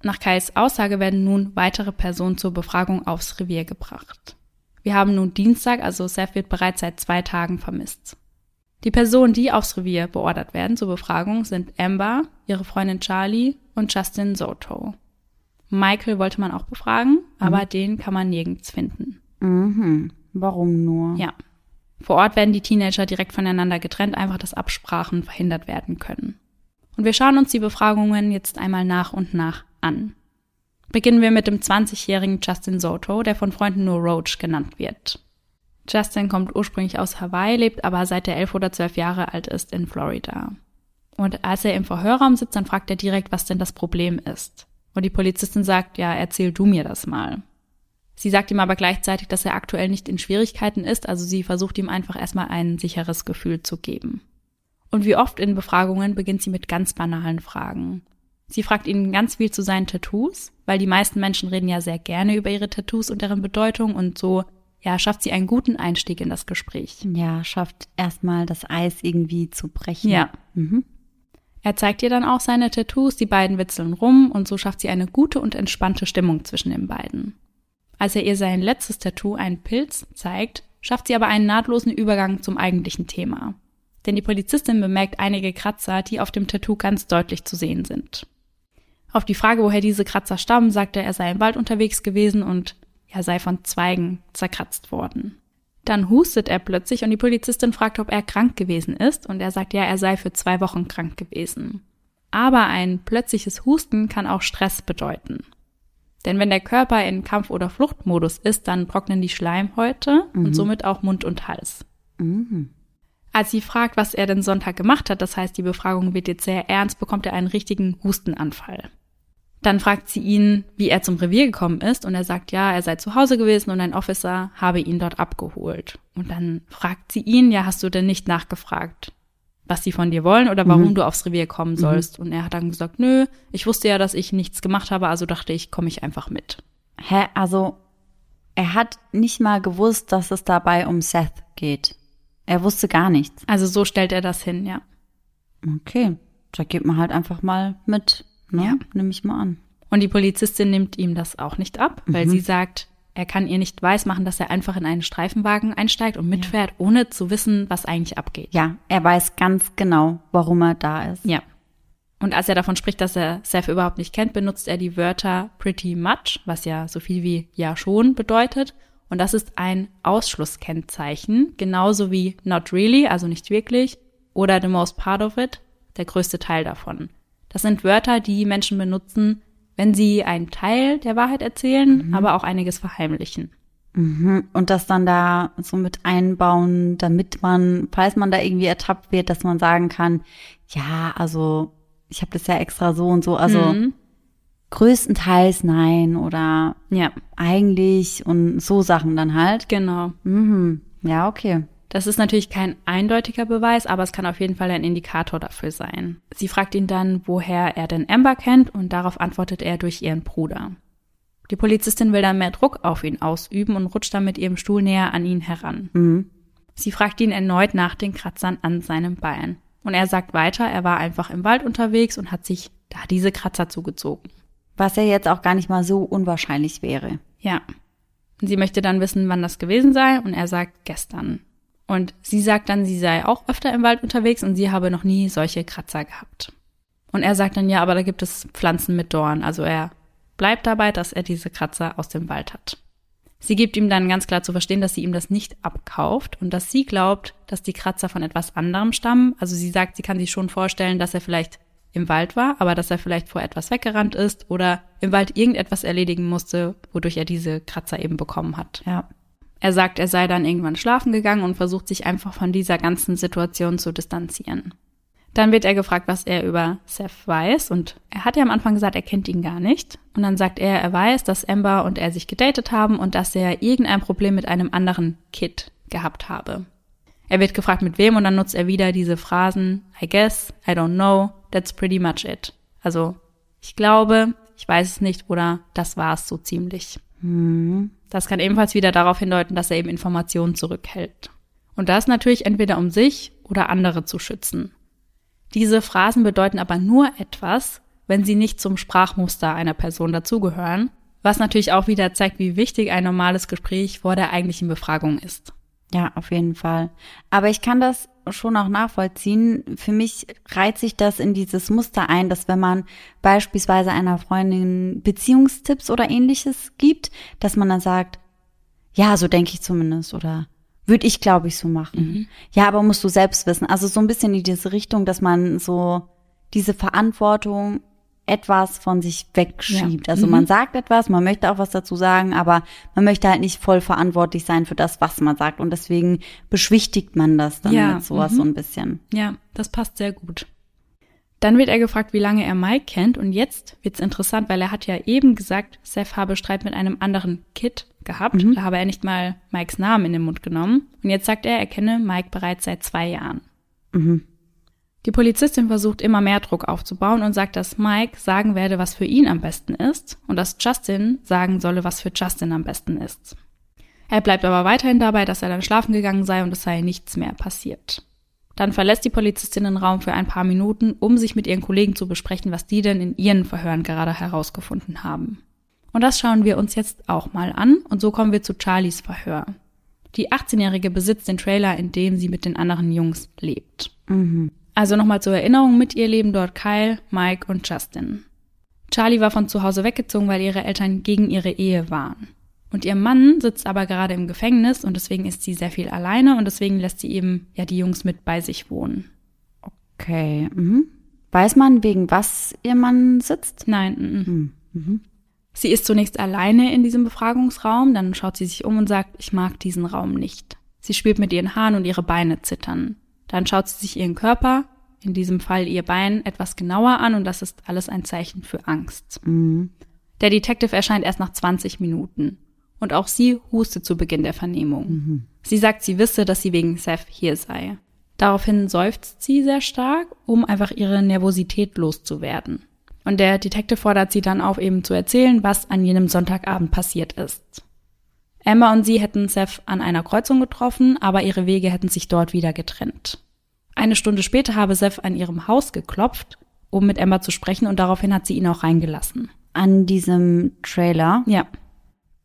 Nach Kais Aussage werden nun weitere Personen zur Befragung aufs Revier gebracht. Wir haben nun Dienstag, also Seth wird bereits seit zwei Tagen vermisst. Die Personen, die aufs Revier beordert werden zur Befragung, sind Amber, ihre Freundin Charlie und Justin Soto. Michael wollte man auch befragen, aber den kann man nirgends finden. Mhm. Warum nur? Ja. Vor Ort werden die Teenager direkt voneinander getrennt, einfach dass Absprachen verhindert werden können. Und wir schauen uns die Befragungen jetzt einmal nach und nach an. Beginnen wir mit dem 20-jährigen Justin Soto, der von Freunden nur Roach genannt wird. Justin kommt ursprünglich aus Hawaii, lebt aber seit er elf oder zwölf Jahre alt ist in Florida. Und als er im Verhörraum sitzt, dann fragt er direkt, was denn das Problem ist. Und die Polizistin sagt, ja, erzähl du mir das mal. Sie sagt ihm aber gleichzeitig, dass er aktuell nicht in Schwierigkeiten ist, also sie versucht ihm einfach erstmal ein sicheres Gefühl zu geben. Und wie oft in Befragungen beginnt sie mit ganz banalen Fragen. Sie fragt ihn ganz viel zu seinen Tattoos, weil die meisten Menschen reden ja sehr gerne über ihre Tattoos und deren Bedeutung und so, ja, schafft sie einen guten Einstieg in das Gespräch. Ja, schafft erstmal das Eis irgendwie zu brechen. Ja. Er zeigt ihr dann auch seine Tattoos, die beiden witzeln rum und so schafft sie eine gute und entspannte Stimmung zwischen den beiden. Als er ihr sein letztes Tattoo, einen Pilz, zeigt, schafft sie aber einen nahtlosen Übergang zum eigentlichen Thema. Denn die Polizistin bemerkt einige Kratzer, die auf dem Tattoo ganz deutlich zu sehen sind. Auf die Frage, woher diese Kratzer stammen, sagt er, er sei im Wald unterwegs gewesen und er sei von Zweigen zerkratzt worden. Dann hustet er plötzlich und die Polizistin fragt, ob er krank gewesen ist und er sagt ja, er sei für zwei Wochen krank gewesen. Aber ein plötzliches Husten kann auch Stress bedeuten. Denn wenn der Körper in Kampf- oder Fluchtmodus ist, dann trocknen die Schleimhäute und somit auch Mund und Hals. Als sie fragt, was er denn Sonntag gemacht hat, das heißt, die Befragung wird jetzt sehr ernst, bekommt er einen richtigen Hustenanfall. Dann fragt sie ihn, wie er zum Revier gekommen ist und er sagt, ja, er sei zu Hause gewesen und ein Officer habe ihn dort abgeholt. Und dann fragt sie ihn, ja, hast du denn nicht nachgefragt, was sie von dir wollen oder warum du aufs Revier kommen sollst? Und er hat dann gesagt, nö, ich wusste ja, dass ich nichts gemacht habe, also dachte ich, komme ich einfach mit. Hä, also er hat nicht mal gewusst, dass es dabei um Seth geht. Er wusste gar nichts. Also so stellt er das hin, ja. Okay, da geht man halt einfach mal mit. Ne? Ja. Nimm ich mal an. Und die Polizistin nimmt ihm das auch nicht ab, weil sie sagt, er kann ihr nicht weismachen, dass er einfach in einen Streifenwagen einsteigt und mitfährt, ohne zu wissen, was eigentlich abgeht. Ja, er weiß ganz genau, warum er da ist. Ja. Und als er davon spricht, dass er Seth überhaupt nicht kennt, benutzt er die Wörter pretty much, was ja so viel wie ja schon bedeutet. Und das ist ein Ausschlusskennzeichen, genauso wie not really, also nicht wirklich, oder the most part of it, der größte Teil davon. Das sind Wörter, die Menschen benutzen, wenn sie einen Teil der Wahrheit erzählen, aber auch einiges verheimlichen. Mhm. Und das dann da so mit einbauen, damit man, falls man da irgendwie ertappt wird, dass man sagen kann, ja, also ich habe das ja extra so und so, also Mhm. größtenteils nein oder Ja, eigentlich und so Sachen dann halt. genau. Mhm. Ja, okay. Das ist natürlich kein eindeutiger Beweis, aber es kann auf jeden Fall ein Indikator dafür sein. Sie fragt ihn dann, woher er denn Amber kennt und darauf antwortet er durch ihren Bruder. Die Polizistin will dann mehr Druck auf ihn ausüben und rutscht dann mit ihrem Stuhl näher an ihn heran. Mhm. Sie fragt ihn erneut nach den Kratzern an seinem Bein. Und er sagt weiter, er war einfach im Wald unterwegs und hat sich da diese Kratzer zugezogen. Was ja jetzt auch gar nicht mal so unwahrscheinlich wäre. Ja. Und sie möchte dann wissen, wann das gewesen sei und er sagt gestern. Und sie sagt dann, sie sei auch öfter im Wald unterwegs und sie habe noch nie solche Kratzer gehabt. Und er sagt dann, ja, aber da gibt es Pflanzen mit Dorn. Also er bleibt dabei, dass er diese Kratzer aus dem Wald hat. Sie gibt ihm dann ganz klar zu verstehen, dass sie ihm das nicht abkauft und dass sie glaubt, dass die Kratzer von etwas anderem stammen. Also sie sagt, sie kann sich schon vorstellen, dass er vielleicht im Wald war, aber dass er vielleicht vor etwas weggerannt ist oder im Wald irgendetwas erledigen musste, wodurch er diese Kratzer eben bekommen hat. Ja. Er sagt, er sei dann irgendwann schlafen gegangen und versucht sich einfach von dieser ganzen Situation zu distanzieren. Dann wird er gefragt, was er über Seth weiß und er hat ja am Anfang gesagt, er kennt ihn gar nicht. Und dann sagt er, er weiß, dass Amber und er sich gedatet haben und dass er irgendein Problem mit einem anderen Kid gehabt habe. Er wird gefragt, mit wem und dann nutzt er wieder diese Phrasen I guess, I don't know, that's pretty much it. Also, ich glaube, ich weiß es nicht oder das war es so ziemlich. Hm. Das kann ebenfalls wieder darauf hindeuten, dass er eben Informationen zurückhält. Und das natürlich entweder um sich oder andere zu schützen. Diese Phrasen bedeuten aber nur etwas, wenn sie nicht zum Sprachmuster einer Person dazugehören, was natürlich auch wieder zeigt, wie wichtig ein normales Gespräch vor der eigentlichen Befragung ist. Ja, auf jeden Fall. Aber ich kann das schon auch nachvollziehen. Für mich reiht sich das in dieses Muster ein, dass wenn man beispielsweise einer Freundin Beziehungstipps oder ähnliches gibt, dass man dann sagt, ja, so denke ich zumindest oder würde ich, glaube ich, so machen. Mhm. Ja, aber musst du selbst wissen. Also so ein bisschen in diese Richtung, dass man so diese Verantwortung etwas von sich wegschiebt. Ja. Also Mhm. man sagt etwas, man möchte auch was dazu sagen, aber man möchte halt nicht voll verantwortlich sein für das, was man sagt. Und deswegen beschwichtigt man das dann Ja, mit sowas mhm. so ein bisschen. Ja, das passt sehr gut. Dann wird er gefragt, wie lange er Mike kennt und jetzt wird's interessant, weil er hat ja eben gesagt, Seth habe Streit mit einem anderen Kid gehabt. Da habe er nicht mal Mikes Namen in den Mund genommen. Und jetzt sagt er, er kenne Mike bereits seit zwei Jahren. Mhm. Die Polizistin versucht immer mehr Druck aufzubauen und sagt, dass Mike sagen werde, was für ihn am besten ist und dass Justin sagen solle, was für Justin am besten ist. Er bleibt aber weiterhin dabei, dass er dann schlafen gegangen sei und es sei nichts mehr passiert. Dann verlässt die Polizistin den Raum für ein paar Minuten, um sich mit ihren Kollegen zu besprechen, was die denn in ihren Verhören gerade herausgefunden haben. Und das schauen wir uns jetzt auch mal an und so kommen wir zu Charlies Verhör. Die 18-Jährige besitzt den Trailer, in dem sie mit den anderen Jungs lebt. Mhm. Also nochmal zur Erinnerung, mit ihr leben dort Kyle, Mike und Justin. Charlie war von zu Hause weggezogen, weil ihre Eltern gegen ihre Ehe waren. Und ihr Mann sitzt aber gerade im Gefängnis und deswegen ist sie sehr viel alleine und deswegen lässt sie eben ja die Jungs mit bei sich wohnen. Okay. Mhm. Weiß man, wegen was ihr Mann sitzt? Nein. Mhm. Mhm. sie ist zunächst alleine in diesem Befragungsraum, dann schaut sie sich um und sagt, ich mag diesen Raum nicht. Sie spielt mit ihren Haaren und ihre Beine zittern. Dann schaut sie sich ihren Körper, in diesem Fall ihr Bein, etwas genauer an und das ist alles ein Zeichen für Angst. Mhm. Der Detective erscheint erst nach 20 Minuten. Und auch sie hustet zu Beginn der Vernehmung. Sie sagt, sie wisse, dass sie wegen Seth hier sei. Daraufhin seufzt sie sehr stark, um einfach ihre Nervosität loszuwerden. Und der Detective fordert sie dann auf, eben zu erzählen, was an jenem Sonntagabend passiert ist. Emma und sie hätten Seth an einer Kreuzung getroffen, aber ihre Wege hätten sich dort wieder getrennt. Eine Stunde später habe Seth an ihrem Haus geklopft, um mit Emma zu sprechen und daraufhin hat sie ihn auch reingelassen. An diesem Trailer. Ja,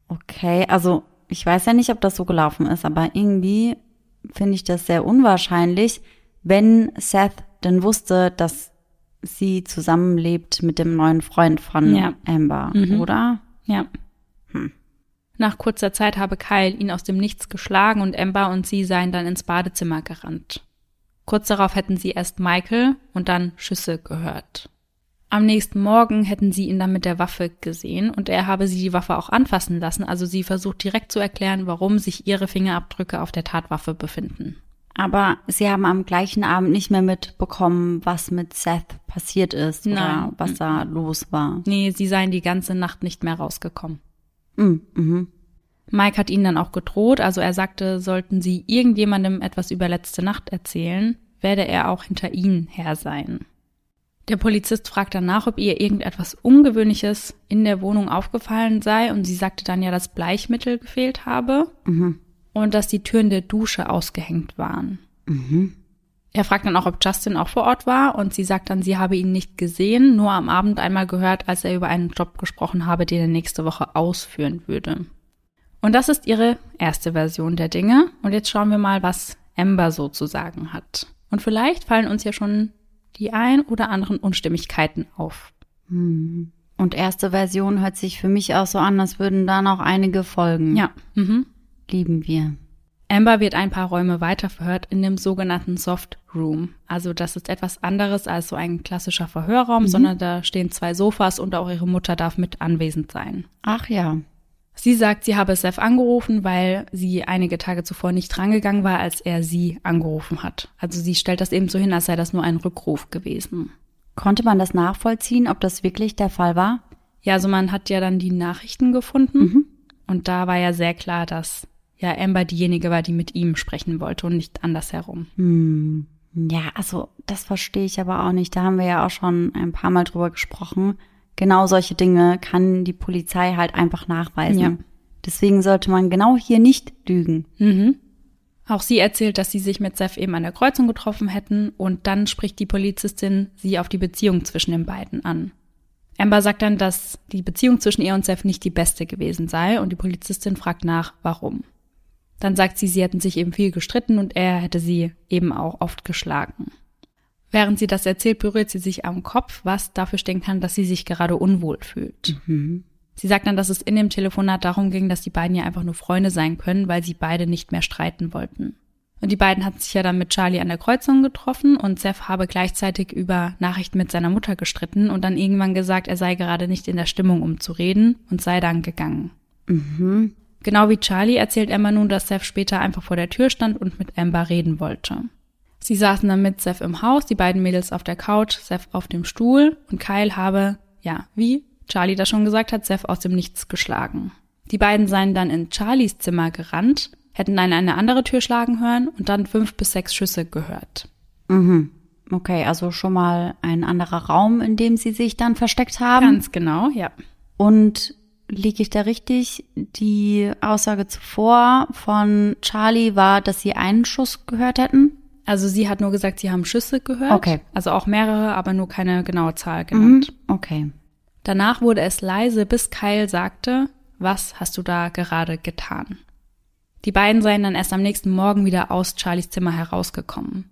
Okay, also ich weiß ja nicht, ob das so gelaufen ist, aber irgendwie finde ich das sehr unwahrscheinlich, wenn Seth denn wusste, dass sie zusammenlebt mit dem neuen Freund von Ja. Amber, Mhm. oder? Ja. Nach kurzer Zeit habe Kyle ihn aus dem Nichts geschlagen und Amber und sie seien dann ins Badezimmer gerannt. Kurz darauf hätten sie erst Michael und dann Schüsse gehört. Am nächsten Morgen hätten sie ihn dann mit der Waffe gesehen und er habe sie die Waffe auch anfassen lassen, also sie versucht direkt zu erklären, warum sich ihre Fingerabdrücke auf der Tatwaffe befinden. Aber sie haben am gleichen Abend nicht mehr mitbekommen, was mit Seth passiert ist oder Nein. was da los war. Nee, sie seien die ganze Nacht nicht mehr rausgekommen. Mhm. Mhm. Mike hat ihnen dann auch gedroht, also er sagte, sollten sie irgendjemandem etwas über letzte Nacht erzählen, werde er auch hinter ihnen her sein. Der Polizist fragt danach, ob ihr irgendetwas Ungewöhnliches in der Wohnung aufgefallen sei und sie sagte dann ja, dass Bleichmittel gefehlt habe Mhm. und dass die Türen der Dusche ausgehängt waren. Mhm. Er fragt dann auch, ob Justin auch vor Ort war und sie sagt dann, sie habe ihn nicht gesehen, nur am Abend einmal gehört, als er über einen Job gesprochen habe, den er nächste Woche ausführen würde. Und das ist ihre erste Version der Dinge. Und jetzt schauen wir mal, was Amber so zu sagen hat. Und vielleicht fallen uns ja schon die ein oder anderen Unstimmigkeiten auf. Hm. Und erste Version hört sich für mich auch so an, als würden da noch einige folgen. Ja. Mhm. Lieben wir. Amber wird ein paar Räume weiter verhört in dem sogenannten Soft Room. Also das ist etwas anderes als so ein klassischer Verhörraum, mhm. sondern da stehen zwei Sofas und auch ihre Mutter darf mit anwesend sein. Ach ja. Sie sagt, sie habe Seth angerufen, weil sie einige Tage zuvor nicht rangegangen war, als er sie angerufen hat. Also sie stellt das eben so hin, als sei das nur ein Rückruf gewesen. Konnte man das nachvollziehen, ob das wirklich der Fall war? Ja, also man hat ja dann die Nachrichten gefunden mhm. und da war ja sehr klar, dass ja Amber diejenige war, die mit ihm sprechen wollte und nicht andersherum. Hm. Ja, also das verstehe ich aber auch nicht. Da haben wir ja auch schon ein paar Mal drüber gesprochen. Genau solche Dinge kann die Polizei halt einfach nachweisen. Ja. Deswegen sollte man genau hier nicht lügen. Mhm. Auch sie erzählt, dass sie sich mit Seth eben an der Kreuzung getroffen hätten und dann spricht die Polizistin sie auf die Beziehung zwischen den beiden an. Amber sagt dann, dass die Beziehung zwischen ihr und Seth nicht die beste gewesen sei und die Polizistin fragt nach, warum. Dann sagt sie, sie hätten sich eben viel gestritten und er hätte sie eben auch oft geschlagen. Während sie das erzählt, berührt sie sich am Kopf, was dafür stehen kann, dass sie sich gerade unwohl fühlt. Mhm. Sie sagt dann, dass es in dem Telefonat darum ging, dass die beiden ja einfach nur Freunde sein können, weil sie beide nicht mehr streiten wollten. Und die beiden hatten sich ja dann mit Charlie an der Kreuzung getroffen und Seth habe gleichzeitig über Nachrichten mit seiner Mutter gestritten und dann irgendwann gesagt, er sei gerade nicht in der Stimmung, um zu reden und sei dann gegangen. Mhm. Genau wie Charlie erzählt Emma nun, dass Seth später einfach vor der Tür stand und mit Amber reden wollte. Sie saßen dann mit Seth im Haus, die beiden Mädels auf der Couch, Seth auf dem Stuhl und Kyle habe, ja, wie Charlie das schon gesagt hat, Seth aus dem Nichts geschlagen. Die beiden seien dann in Charlies Zimmer gerannt, hätten dann eine andere Tür schlagen hören und dann fünf bis sechs Schüsse gehört. Mhm. Okay, also schon mal ein anderer Raum, in dem sie sich dann versteckt haben. Ganz genau, ja. Und liege ich da richtig? Die Aussage zuvor von Charlie war, dass sie einen Schuss gehört hätten? Also sie hat nur gesagt, sie haben Schüsse gehört. Okay. Also auch mehrere, aber nur keine genaue Zahl genannt. Mhm, okay. Danach wurde es leise, bis Kyle sagte, was hast du da gerade getan? Die beiden seien dann erst am nächsten Morgen wieder aus Charlies Zimmer herausgekommen.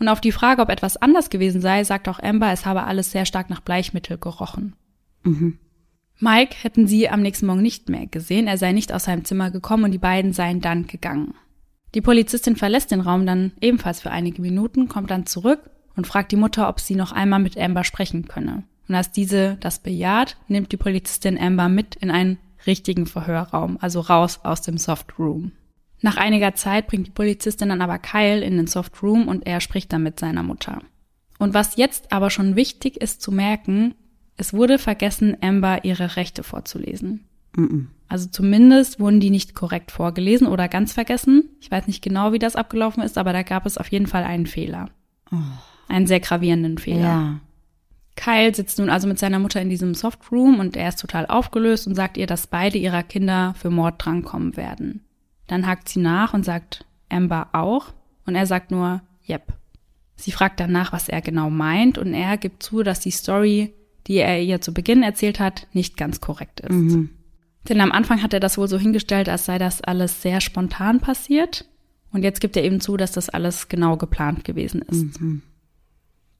Und auf die Frage, ob etwas anders gewesen sei, sagt auch Amber, es habe alles sehr stark nach Bleichmittel gerochen. Mhm. Mike hätten sie am nächsten Morgen nicht mehr gesehen, er sei nicht aus seinem Zimmer gekommen und die beiden seien dann gegangen. Die Polizistin verlässt den Raum dann ebenfalls für einige Minuten, kommt dann zurück und fragt die Mutter, ob sie noch einmal mit Amber sprechen könne. Und als diese das bejaht, nimmt die Polizistin Amber mit in einen richtigen Verhörraum, also raus aus dem Soft Room. Nach einiger Zeit bringt die Polizistin dann aber Kyle in den Soft Room und er spricht dann mit seiner Mutter. Und was jetzt aber schon wichtig ist zu merken, es wurde vergessen, Amber ihre Rechte vorzulesen. -mm. Also zumindest wurden die nicht korrekt vorgelesen oder ganz vergessen. Ich weiß nicht genau, wie das abgelaufen ist, aber da gab es auf jeden Fall einen Fehler. Oh. Einen sehr gravierenden Fehler. Ja. Kyle sitzt nun also mit seiner Mutter in diesem Softroom und er ist total aufgelöst und sagt ihr, dass beide ihrer Kinder für Mord drankommen werden. Dann hakt sie nach und sagt Amber auch und er sagt nur Yep. Sie fragt danach, was er genau meint und er gibt zu, dass die Story die er ihr zu Beginn erzählt hat, nicht ganz korrekt ist. Mhm. Denn am Anfang hat er das wohl so hingestellt, als sei das alles sehr spontan passiert. Und jetzt gibt er eben zu, dass das alles genau geplant gewesen ist. Mhm.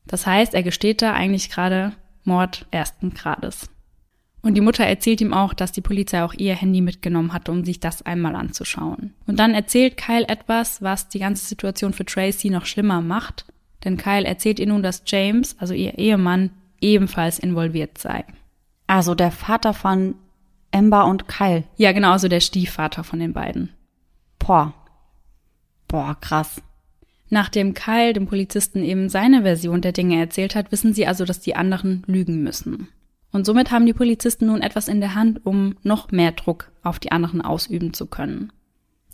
Das heißt, er gesteht da eigentlich gerade Mord ersten Grades. Und die Mutter erzählt ihm auch, dass die Polizei auch ihr Handy mitgenommen hatte, um sich das einmal anzuschauen. Und dann erzählt Kyle etwas, was die ganze Situation für Tracy noch schlimmer macht. Denn Kyle erzählt ihr nun, dass James, also ihr Ehemann, ebenfalls involviert sei. Also der Vater von Ember und Kyle. Ja, genau, also der Stiefvater von den beiden. Boah. Boah, krass. Nachdem Kyle dem Polizisten eben seine Version der Dinge erzählt hat, wissen sie also, dass die anderen lügen müssen. Und somit haben die Polizisten nun etwas in der Hand, um noch mehr Druck auf die anderen ausüben zu können.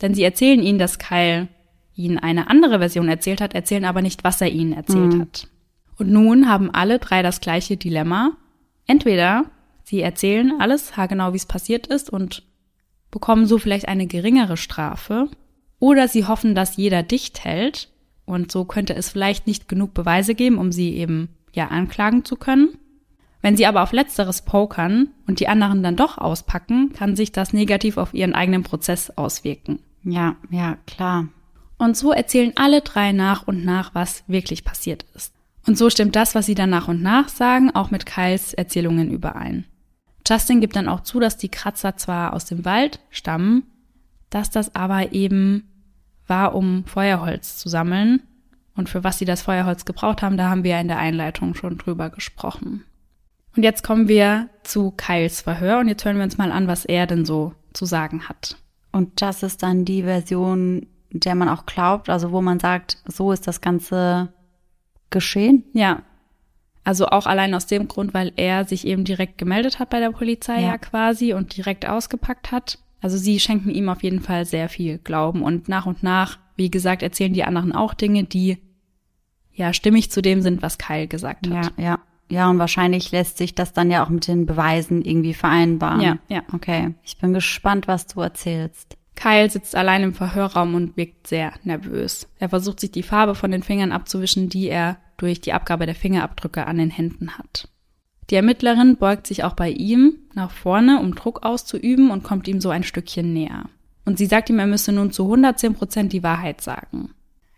Denn sie erzählen ihnen, dass Kyle ihnen eine andere Version erzählt hat, erzählen aber nicht, was er ihnen erzählt mhm. hat. Und nun haben alle drei das gleiche Dilemma. Entweder sie erzählen alles haargenau, wie es passiert ist und bekommen so vielleicht eine geringere Strafe, oder sie hoffen, dass jeder dicht hält Und so könnte es vielleicht nicht genug Beweise geben, um sie eben ja anklagen zu können. Wenn sie aber auf letzteres pokern und die anderen dann doch auspacken, kann sich das negativ auf ihren eigenen Prozess auswirken. Ja, ja, klar. Und so erzählen alle drei nach und nach, was wirklich passiert ist. Und so stimmt das, was sie dann nach und nach sagen, auch mit Kyles Erzählungen überein. Justin gibt dann auch zu, dass die Kratzer zwar aus dem Wald stammen, dass das aber eben war, um Feuerholz zu sammeln. Und für was sie das Feuerholz gebraucht haben, da haben wir in der Einleitung schon drüber gesprochen. Und jetzt kommen wir zu Kyles Verhör und jetzt hören wir uns mal an, was er denn so zu sagen hat. Und das ist dann die Version, der man auch glaubt, also wo man sagt, so ist das Ganze geschehen? Ja. Also auch allein aus dem Grund, weil er sich eben direkt gemeldet hat bei der Polizei ja, ja quasi und direkt ausgepackt hat. Also sie schenken ihm auf jeden Fall sehr viel Glauben und nach und nach, wie gesagt, erzählen die anderen auch Dinge, die ja stimmig zu dem sind, was Kyle gesagt hat. Ja, ja. Ja, und wahrscheinlich lässt sich das dann ja auch mit den Beweisen irgendwie vereinbaren. Ja, ja. Okay. Ich bin gespannt, was du erzählst. Kyle sitzt allein im Verhörraum und wirkt sehr nervös. Er versucht sich die Farbe von den Fingern abzuwischen, die er durch die Abgabe der Fingerabdrücke an den Händen hat. Die Ermittlerin beugt sich auch bei ihm nach vorne, um Druck auszuüben und kommt ihm so ein Stückchen näher. Und sie sagt ihm, er müsse nun zu 110 Prozent die Wahrheit sagen.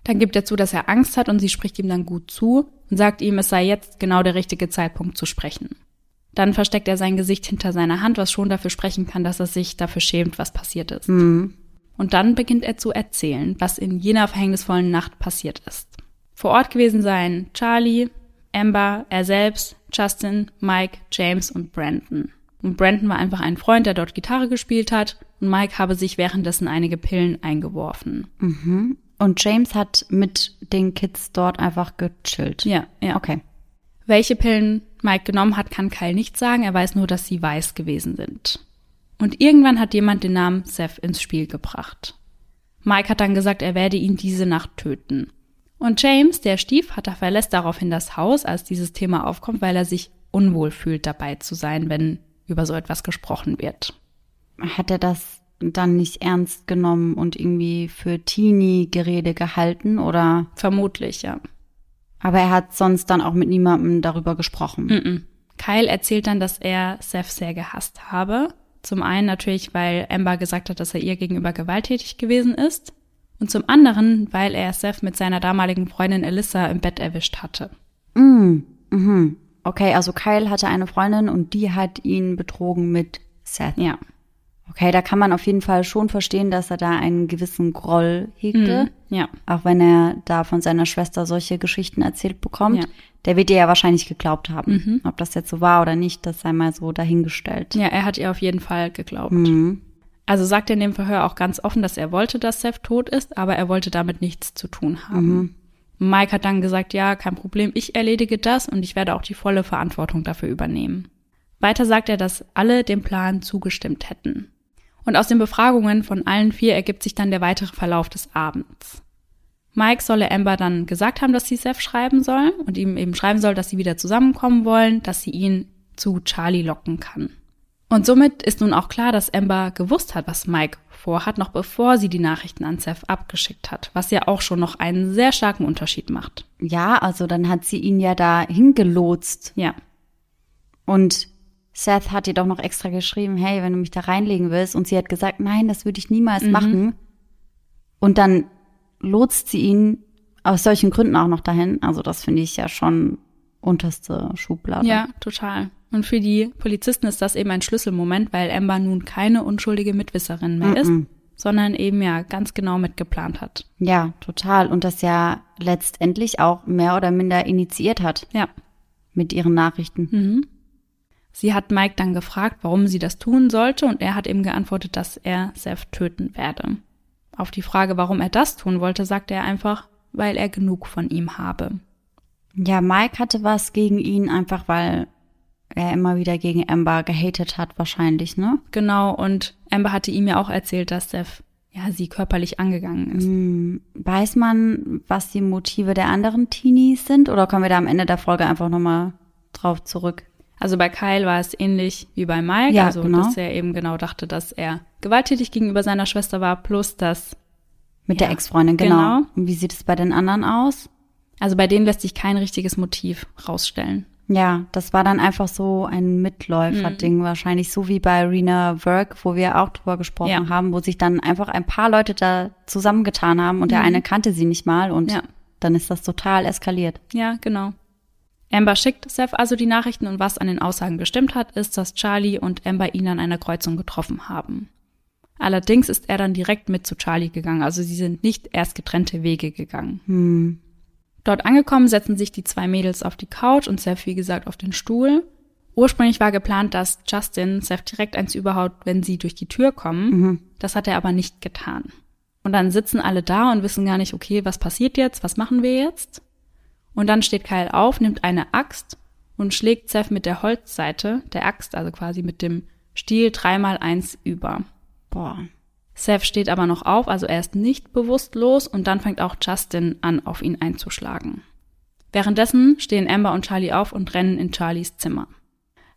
Dann gibt er zu, dass er Angst hat und sie spricht ihm dann gut zu und sagt ihm, es sei jetzt genau der richtige Zeitpunkt zu sprechen. Dann versteckt er sein Gesicht hinter seiner Hand, was schon dafür sprechen kann, dass er sich dafür schämt, was passiert ist. Mhm. Und dann beginnt er zu erzählen, was in jener verhängnisvollen Nacht passiert ist. Vor Ort gewesen seien Charlie, Amber, er selbst, Justin, Mike, James und Brandon. Und Brandon war einfach ein Freund, der dort Gitarre gespielt hat und Mike habe sich währenddessen einige Pillen eingeworfen. Mhm. Und James hat mit den Kids dort einfach gechillt. Ja, ja. Okay. Welche Pillen Mike genommen hat, kann Kyle nicht sagen. Er weiß nur, dass sie weiß gewesen sind. Und irgendwann hat jemand den Namen Seth ins Spiel gebracht. Mike hat dann gesagt, er werde ihn diese Nacht töten. Und James, der Stiefvater, verlässt daraufhin das Haus, als dieses Thema aufkommt, weil er sich unwohl fühlt, dabei zu sein, wenn über so etwas gesprochen wird. Hat er das dann nicht ernst genommen und irgendwie für Teenie-Gerede gehalten oder? Vermutlich, ja. Aber er hat sonst dann auch mit niemandem darüber gesprochen. Mm -mm. Kyle erzählt dann, dass er Seth sehr gehasst habe. Zum einen natürlich, weil Amber gesagt hat, dass er ihr gegenüber gewalttätig gewesen ist. Und zum anderen, weil er Seth mit seiner damaligen Freundin Alyssa im Bett erwischt hatte. Mm, mhm. Okay, also Kyle hatte eine Freundin und die hat ihn betrogen mit Seth. Ja. Okay, da kann man auf jeden Fall schon verstehen, dass er da einen gewissen Groll hegte. Mhm, ja. Auch wenn er da von seiner Schwester solche Geschichten erzählt bekommt. Ja. Der wird ihr ja wahrscheinlich geglaubt haben. Mhm. Ob das jetzt so war oder nicht, das sei mal so dahingestellt. Ja, er hat ihr auf jeden Fall geglaubt. Mhm. Also sagt er in dem Verhör auch ganz offen, dass er wollte, dass Seth tot ist, aber er wollte damit nichts zu tun haben. Mhm. Mike hat dann gesagt, ja, kein Problem, ich erledige das und ich werde auch die volle Verantwortung dafür übernehmen. Weiter sagt er, dass alle dem Plan zugestimmt hätten. Und aus den Befragungen von allen vier ergibt sich dann der weitere Verlauf des Abends. Mike solle Amber dann gesagt haben, dass sie Seth schreiben soll und ihm eben schreiben soll, dass sie wieder zusammenkommen wollen, dass sie ihn zu Charlie locken kann. Und somit ist nun auch klar, dass Amber gewusst hat, was Mike vorhat, noch bevor sie die Nachrichten an Seth abgeschickt hat, was ja auch schon noch einen sehr starken Unterschied macht. Ja, also dann hat sie ihn ja da hingelotst. Ja. Und Seth hat ihr doch noch extra geschrieben, hey, wenn du mich da reinlegen willst. Und sie hat gesagt, nein, das würde ich niemals mhm. machen. Und dann lotst sie ihn aus solchen Gründen auch noch dahin. Also das finde ich ja schon unterste Schublade. Ja, total. Und für die Polizisten ist das eben ein Schlüsselmoment, weil Amber nun keine unschuldige Mitwisserin mehr mm -mm. ist, sondern eben ja ganz genau mitgeplant hat. Ja, total. Und das ja letztendlich auch mehr oder minder initiiert hat. Ja. Mit ihren Nachrichten. Mhm. Sie hat Mike dann gefragt, warum sie das tun sollte, und er hat eben geantwortet, dass er Seth töten werde. Auf die Frage, warum er das tun wollte, sagte er einfach, weil er genug von ihm habe. Ja, Mike hatte was gegen ihn, einfach weil er immer wieder gegen Amber gehatet hat, wahrscheinlich, ne? Genau, und Amber hatte ihm ja auch erzählt, dass Seth ja sie körperlich angegangen ist. Hm, weiß man, was die Motive der anderen Teenies sind, oder kommen wir da am Ende der Folge einfach nochmal drauf zurück? Also bei Kyle war es ähnlich wie bei Mike, ja, also genau. dass er eben genau dachte, dass er gewalttätig gegenüber seiner Schwester war, plus dass Mit Ja, der Ex-Freundin, genau. genau. Und wie sieht es bei den anderen aus? Also bei denen lässt sich kein richtiges Motiv rausstellen. Ja, das war dann einfach so ein Mitläufer-Ding, wahrscheinlich so wie bei Rena Work, wo wir auch drüber gesprochen Ja. haben, wo sich dann einfach ein paar Leute da zusammengetan haben und der eine kannte sie nicht mal und Ja. dann ist das total eskaliert. Ja, genau. Amber schickt Seth also die Nachrichten und was an den Aussagen gestimmt hat, ist, dass Charlie und Amber ihn an einer Kreuzung getroffen haben. Allerdings ist er dann direkt mit zu Charlie gegangen, also sie sind nicht erst getrennte Wege gegangen. Hm. Dort angekommen setzen sich die zwei Mädels auf die Couch und Seth, wie gesagt, auf den Stuhl. Ursprünglich war geplant, dass Justin Seth direkt eins überhaut, wenn sie durch die Tür kommen. Das hat er aber nicht getan. Und dann sitzen alle da und wissen gar nicht, okay, was passiert jetzt? Was machen wir jetzt? Und dann steht Kyle auf, nimmt eine Axt und schlägt Seth mit der Holzseite der Axt, also quasi mit dem Stiel dreimal eins über. Boah. Seth steht aber noch auf, also er ist nicht bewusstlos und dann fängt auch Justin an, auf ihn einzuschlagen. Währenddessen stehen Amber und Charlie auf und rennen in Charlies Zimmer.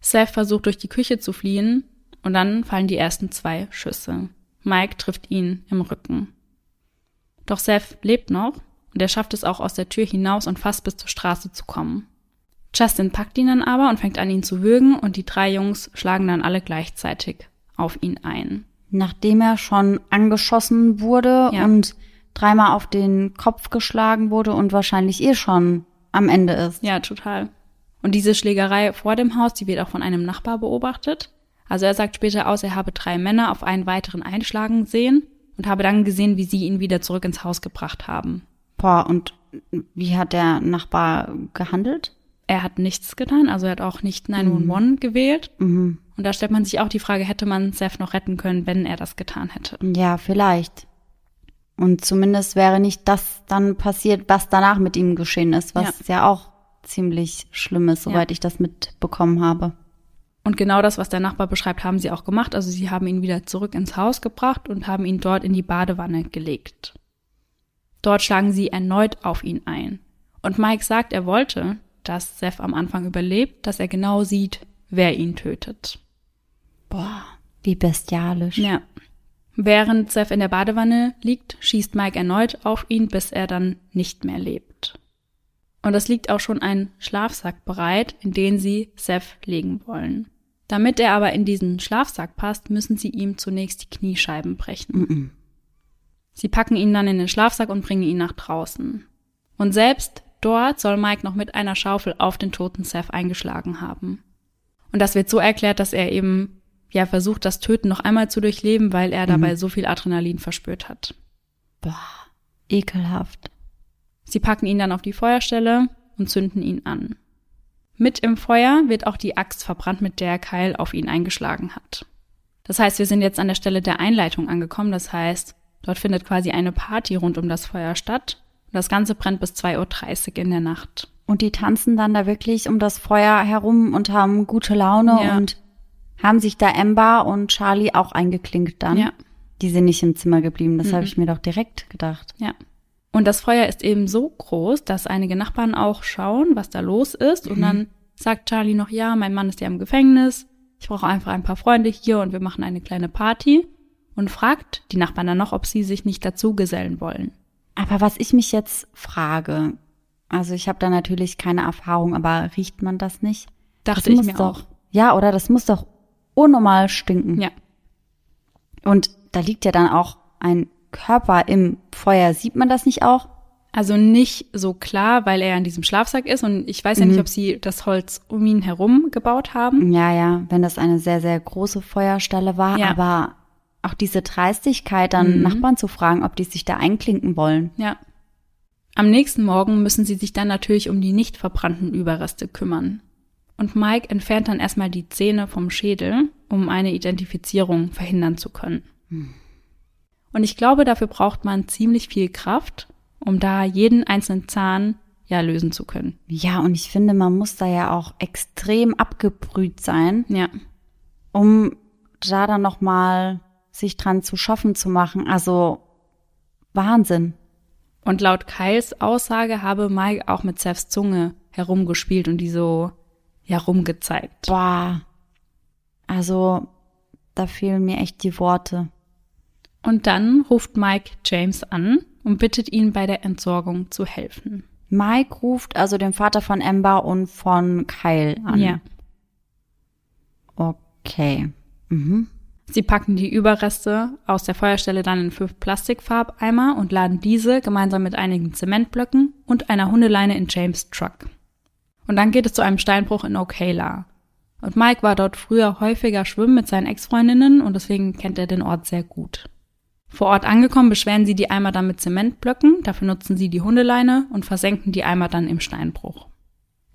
Seth versucht durch die Küche zu fliehen und dann fallen die ersten zwei Schüsse. Mike trifft ihn im Rücken. Doch Seth lebt noch und er schafft es auch aus der Tür hinaus und fast bis zur Straße zu kommen. Justin packt ihn dann aber und fängt an, ihn zu würgen und die drei Jungs schlagen dann alle gleichzeitig auf ihn ein. Nachdem er schon angeschossen wurde Ja. und dreimal auf den Kopf geschlagen wurde und wahrscheinlich eh schon am Ende ist. Ja, total. Und diese Schlägerei vor dem Haus, die wird auch von einem Nachbar beobachtet. Also er sagt später aus, er habe drei Männer auf einen weiteren einschlagen sehen und habe dann gesehen, wie sie ihn wieder zurück ins Haus gebracht haben. Boah, und wie hat der Nachbar gehandelt? Er hat nichts getan, also er hat auch nicht 911 gewählt. Mhm. Und da stellt man sich auch die Frage, hätte man Seth noch retten können, wenn er das getan hätte? Ja, vielleicht. Und zumindest wäre nicht das dann passiert, was danach mit ihm geschehen ist, was ja, auch ziemlich schlimm ist, soweit Ja. ich das mitbekommen habe. Und genau das, was der Nachbar beschreibt, haben sie auch gemacht. Also sie haben ihn wieder zurück ins Haus gebracht und haben ihn dort in die Badewanne gelegt. Dort schlagen sie erneut auf ihn ein. Und Mike sagt, er wollte, dass Seth am Anfang überlebt, dass er genau sieht, wer ihn tötet. Boah, wie bestialisch. Ja. Während Seth in der Badewanne liegt, schießt Mike erneut auf ihn, bis er dann nicht mehr lebt. Und es liegt auch schon ein Schlafsack bereit, in den sie Seth legen wollen. Damit er aber in diesen Schlafsack passt, müssen sie ihm zunächst die Kniescheiben brechen. Mhm. Sie packen ihn dann in den Schlafsack und bringen ihn nach draußen. Und selbst dort soll Mike noch mit einer Schaufel auf den toten Seth eingeschlagen haben. Und das wird so erklärt, dass er eben ja versucht, das Töten noch einmal zu durchleben, weil er dabei so viel Adrenalin verspürt hat. Boah, ekelhaft. Sie packen ihn dann auf die Feuerstelle und zünden ihn an. Mit im Feuer wird auch die Axt verbrannt, mit der Kyle auf ihn eingeschlagen hat. Das heißt, wir sind jetzt an der Stelle der Einleitung angekommen. Das heißt, dort findet quasi eine Party rund um das Feuer statt. Und das Ganze brennt bis 2.30 Uhr in der Nacht. Und die tanzen dann da wirklich um das Feuer herum und haben gute Laune Ja. und haben sich da Amber und Charlie auch eingeklinkt dann. Ja. Die sind nicht im Zimmer geblieben, das Mhm. habe ich mir doch direkt gedacht. Ja. Und das Feuer ist eben so groß, dass einige Nachbarn auch schauen, was da los ist. Und dann sagt Charlie noch, ja, mein Mann ist ja im Gefängnis. Ich brauche einfach ein paar Freunde hier und wir machen eine kleine Party. Und fragt die Nachbarn dann noch, ob sie sich nicht dazu gesellen wollen. Aber was ich mich jetzt frage, also ich habe da natürlich keine Erfahrung, aber riecht man das nicht? Dachte das ich mir doch, auch. Ja, oder das muss doch unnormal stinken. Ja. Und da liegt ja dann auch ein Körper im Feuer. Sieht man das nicht auch? Also nicht so klar, weil er in diesem Schlafsack ist. Und ich weiß ja nicht, ob sie das Holz um ihn herum gebaut haben. Ja, ja, wenn das eine sehr, sehr große Feuerstelle war. Ja. Aber auch diese Dreistigkeit, dann Mhm. Nachbarn zu fragen, ob die sich da einklinken wollen. Ja. Am nächsten Morgen müssen sie sich dann natürlich um die nicht verbrannten Überreste kümmern. Und Mike entfernt dann erstmal die Zähne vom Schädel, um eine Identifizierung verhindern zu können. Und ich glaube, dafür braucht man ziemlich viel Kraft, um da jeden einzelnen Zahn ja lösen zu können. Ja, und ich finde, man muss da ja auch extrem abgebrüht sein, Ja. um da dann nochmal sich dran zu schaffen zu machen. Also Wahnsinn. Und laut Kyles Aussage habe Mike auch mit Seths Zunge herumgespielt und die so ja rumgezeigt. Boah. Also, da fehlen mir echt die Worte. Und dann ruft Mike James an und bittet ihn bei der Entsorgung zu helfen. Mike ruft also den Vater von Amber und von Kyle an. Ja. Okay. Mhm. Sie packen die Überreste aus der Feuerstelle dann in fünf Plastikfarbeimer und laden diese gemeinsam mit einigen Zementblöcken und einer Hundeleine in James Truck. Und dann geht es zu einem Steinbruch in Ocala. Und Mike war dort früher häufiger schwimmen mit seinen Ex-Freundinnen und deswegen kennt er den Ort sehr gut. Vor Ort angekommen beschweren sie die Eimer dann mit Zementblöcken, dafür nutzen sie die Hundeleine und versenken die Eimer dann im Steinbruch.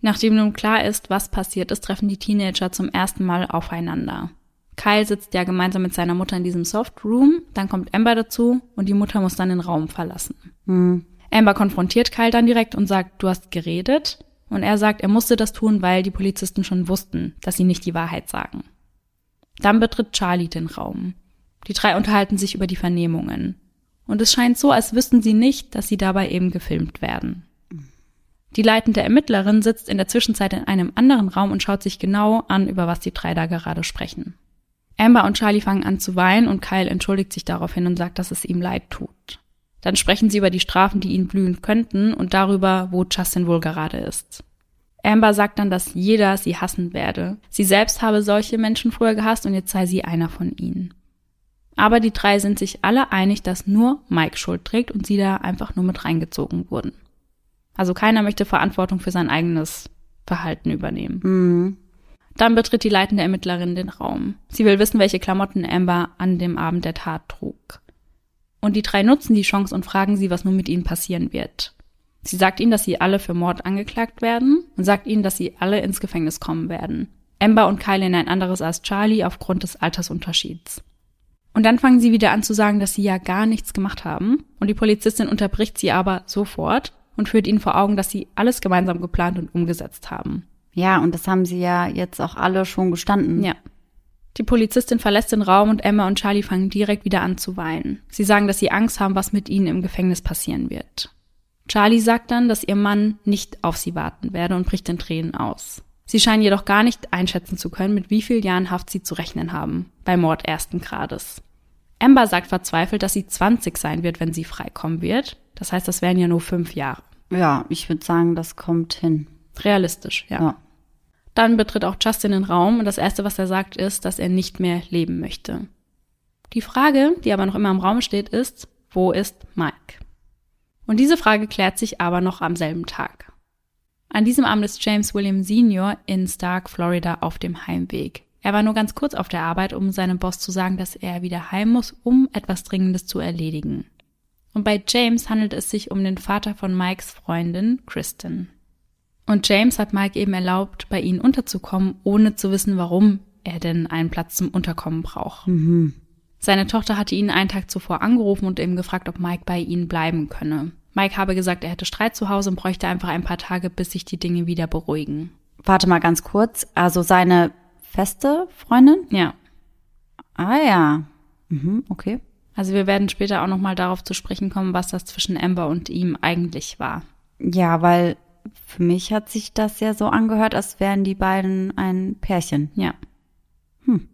Nachdem nun klar ist, was passiert ist, treffen die Teenager zum ersten Mal aufeinander. Kyle sitzt ja gemeinsam mit seiner Mutter in diesem Soft Room, dann kommt Amber dazu und die Mutter muss dann den Raum verlassen. Hm. Amber konfrontiert Kyle dann direkt und sagt, du hast geredet. Und er sagt, er musste das tun, weil die Polizisten schon wussten, dass sie nicht die Wahrheit sagen. Dann betritt Charlie den Raum. Die drei unterhalten sich über die Vernehmungen. Und es scheint so, als wüssten sie nicht, dass sie dabei eben gefilmt werden. Die leitende Ermittlerin sitzt in der Zwischenzeit in einem anderen Raum und schaut sich genau an, über was die drei da gerade sprechen. Amber und Charlie fangen an zu weinen und Kyle entschuldigt sich daraufhin und sagt, dass es ihm leid tut. Dann sprechen sie über die Strafen, die ihnen blühen könnten und darüber, wo Justin wohl gerade ist. Amber sagt dann, dass jeder sie hassen werde. Sie selbst habe solche Menschen früher gehasst und jetzt sei sie einer von ihnen. Aber die drei sind sich alle einig, dass nur Mike Schuld trägt und sie da einfach nur mit reingezogen wurden. Also keiner möchte Verantwortung für sein eigenes Verhalten übernehmen. Mhm. Dann betritt die leitende Ermittlerin den Raum. Sie will wissen, welche Klamotten Amber an dem Abend der Tat trug. Und die drei nutzen die Chance und fragen sie, was nun mit ihnen passieren wird. Sie sagt ihnen, dass sie alle für Mord angeklagt werden und sagt ihnen, dass sie alle ins Gefängnis kommen werden. Amber und Kyle in ein anderes als Charlie aufgrund des Altersunterschieds. Und dann fangen sie wieder an zu sagen, dass sie ja gar nichts gemacht haben. Und die Polizistin unterbricht sie aber sofort und führt ihnen vor Augen, dass sie alles gemeinsam geplant und umgesetzt haben. Ja, und das haben sie ja jetzt auch alle schon gestanden. Ja. Die Polizistin verlässt den Raum und Emma und Charlie fangen direkt wieder an zu weinen. Sie sagen, dass sie Angst haben, was mit ihnen im Gefängnis passieren wird. Charlie sagt dann, dass ihr Mann nicht auf sie warten werde und bricht in Tränen aus. Sie scheinen jedoch gar nicht einschätzen zu können, mit wie vielen Jahren Haft sie zu rechnen haben, bei Mord ersten Grades. Amber sagt verzweifelt, dass sie 20 sein wird, wenn sie freikommen wird. Das heißt, das wären ja nur fünf Jahre. Ja, ich würde sagen, das kommt hin. Realistisch, ja. Ja. Dann betritt auch Justin den Raum und das Erste, was er sagt, ist, dass er nicht mehr leben möchte. Die Frage, die aber noch immer im Raum steht, ist, wo ist Mike? Und diese Frage klärt sich aber noch am selben Tag. An diesem Abend ist James William Sr. in Stark, Florida auf dem Heimweg. Er war nur ganz kurz auf der Arbeit, um seinem Boss zu sagen, dass er wieder heim muss, um etwas Dringendes zu erledigen. Und bei James handelt es sich um den Vater von Mikes Freundin, Kristen. Und James hat Mike eben erlaubt, bei ihnen unterzukommen, ohne zu wissen, warum er denn einen Platz zum Unterkommen braucht. Mhm. Seine Tochter hatte ihn einen Tag zuvor angerufen und eben gefragt, ob Mike bei ihnen bleiben könne. Mike habe gesagt, er hätte Streit zu Hause und bräuchte einfach ein paar Tage, bis sich die Dinge wieder beruhigen. Warte mal ganz kurz. Also seine feste Freundin? Ja. Ah ja. Mhm, okay. Also wir werden später auch nochmal darauf zu sprechen kommen, was das zwischen Amber und ihm eigentlich war. Ja, weil für mich hat sich das ja so angehört, als wären die beiden ein Pärchen. Ja. Hm.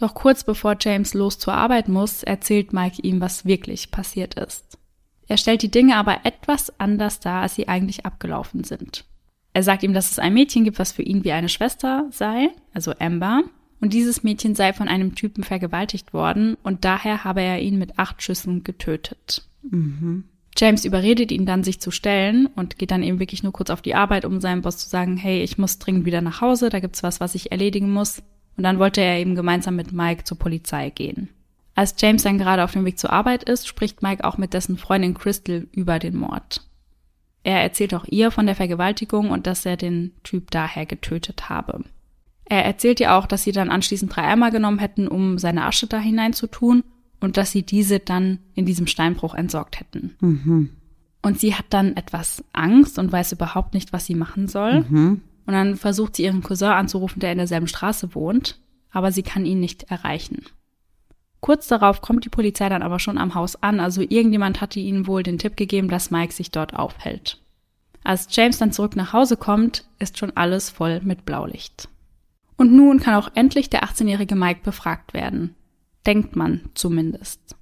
Doch kurz bevor James los zur Arbeit muss, erzählt Mike ihm, was wirklich passiert ist. Er stellt die Dinge aber etwas anders dar, als sie eigentlich abgelaufen sind. Er sagt ihm, dass es ein Mädchen gibt, was für ihn wie eine Schwester sei, also Amber, und dieses Mädchen sei von einem Typen vergewaltigt worden und daher habe er ihn mit acht Schüssen getötet. Mhm. James überredet ihn dann, sich zu stellen und geht dann eben wirklich nur kurz auf die Arbeit, um seinem Boss zu sagen, hey, ich muss dringend wieder nach Hause, da gibt's was, was ich erledigen muss. Und dann wollte er eben gemeinsam mit Mike zur Polizei gehen. Als James dann gerade auf dem Weg zur Arbeit ist, spricht Mike auch mit dessen Freundin Crystal über den Mord. Er erzählt auch ihr von der Vergewaltigung und dass er den Typ daher getötet habe. Er erzählt ihr auch, dass sie dann anschließend drei Eimer genommen hätten, um seine Asche da hineinzutun und dass sie diese dann in diesem Steinbruch entsorgt hätten. Mhm. Und sie hat dann etwas Angst und weiß überhaupt nicht, was sie machen soll. Mhm. Und dann versucht sie ihren Cousin anzurufen, der in derselben Straße wohnt, aber sie kann ihn nicht erreichen. Kurz darauf kommt die Polizei dann aber schon am Haus an, also irgendjemand hatte ihnen wohl den Tipp gegeben, dass Mike sich dort aufhält. Als James dann zurück nach Hause kommt, ist schon alles voll mit Blaulicht. Und nun kann auch endlich der 18-jährige Mike befragt werden. Denkt man zumindest.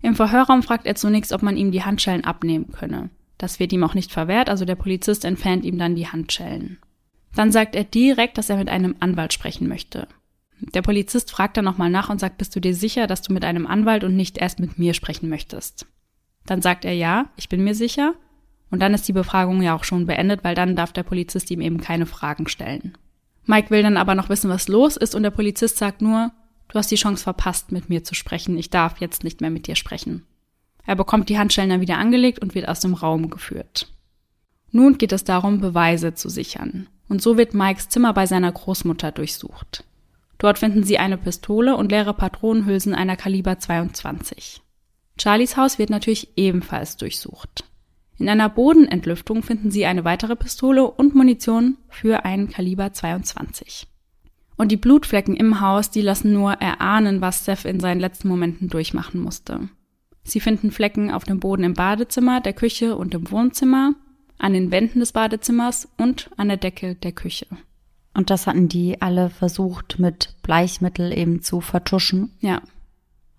Im Verhörraum fragt er zunächst, ob man ihm die Handschellen abnehmen könne. Das wird ihm auch nicht verwehrt, also der Polizist entfernt ihm dann die Handschellen. Dann sagt er direkt, dass er mit einem Anwalt sprechen möchte. Der Polizist fragt dann nochmal nach und sagt, bist du dir sicher, dass du mit einem Anwalt und nicht erst mit mir sprechen möchtest? Dann sagt er ja, ich bin mir sicher. Und dann ist die Befragung ja auch schon beendet, weil dann darf der Polizist ihm eben keine Fragen stellen. Mike will dann aber noch wissen, was los ist und der Polizist sagt nur, du hast die Chance verpasst, mit mir zu sprechen, ich darf jetzt nicht mehr mit dir sprechen. Er bekommt die Handschellen dann wieder angelegt und wird aus dem Raum geführt. Nun geht es darum, Beweise zu sichern. Und so wird Mikes Zimmer bei seiner Großmutter durchsucht. Dort finden sie eine Pistole und leere Patronenhülsen einer Kaliber 22. Charlies Haus wird natürlich ebenfalls durchsucht. In einer Bodenentlüftung finden sie eine weitere Pistole und Munition für einen Kaliber 22. Und die Blutflecken im Haus, die lassen nur erahnen, was Seth in seinen letzten Momenten durchmachen musste. Sie finden Flecken auf dem Boden im Badezimmer, der Küche und im Wohnzimmer, an den Wänden des Badezimmers und an der Decke der Küche. Und das hatten die alle versucht mit Bleichmittel eben zu vertuschen? Ja.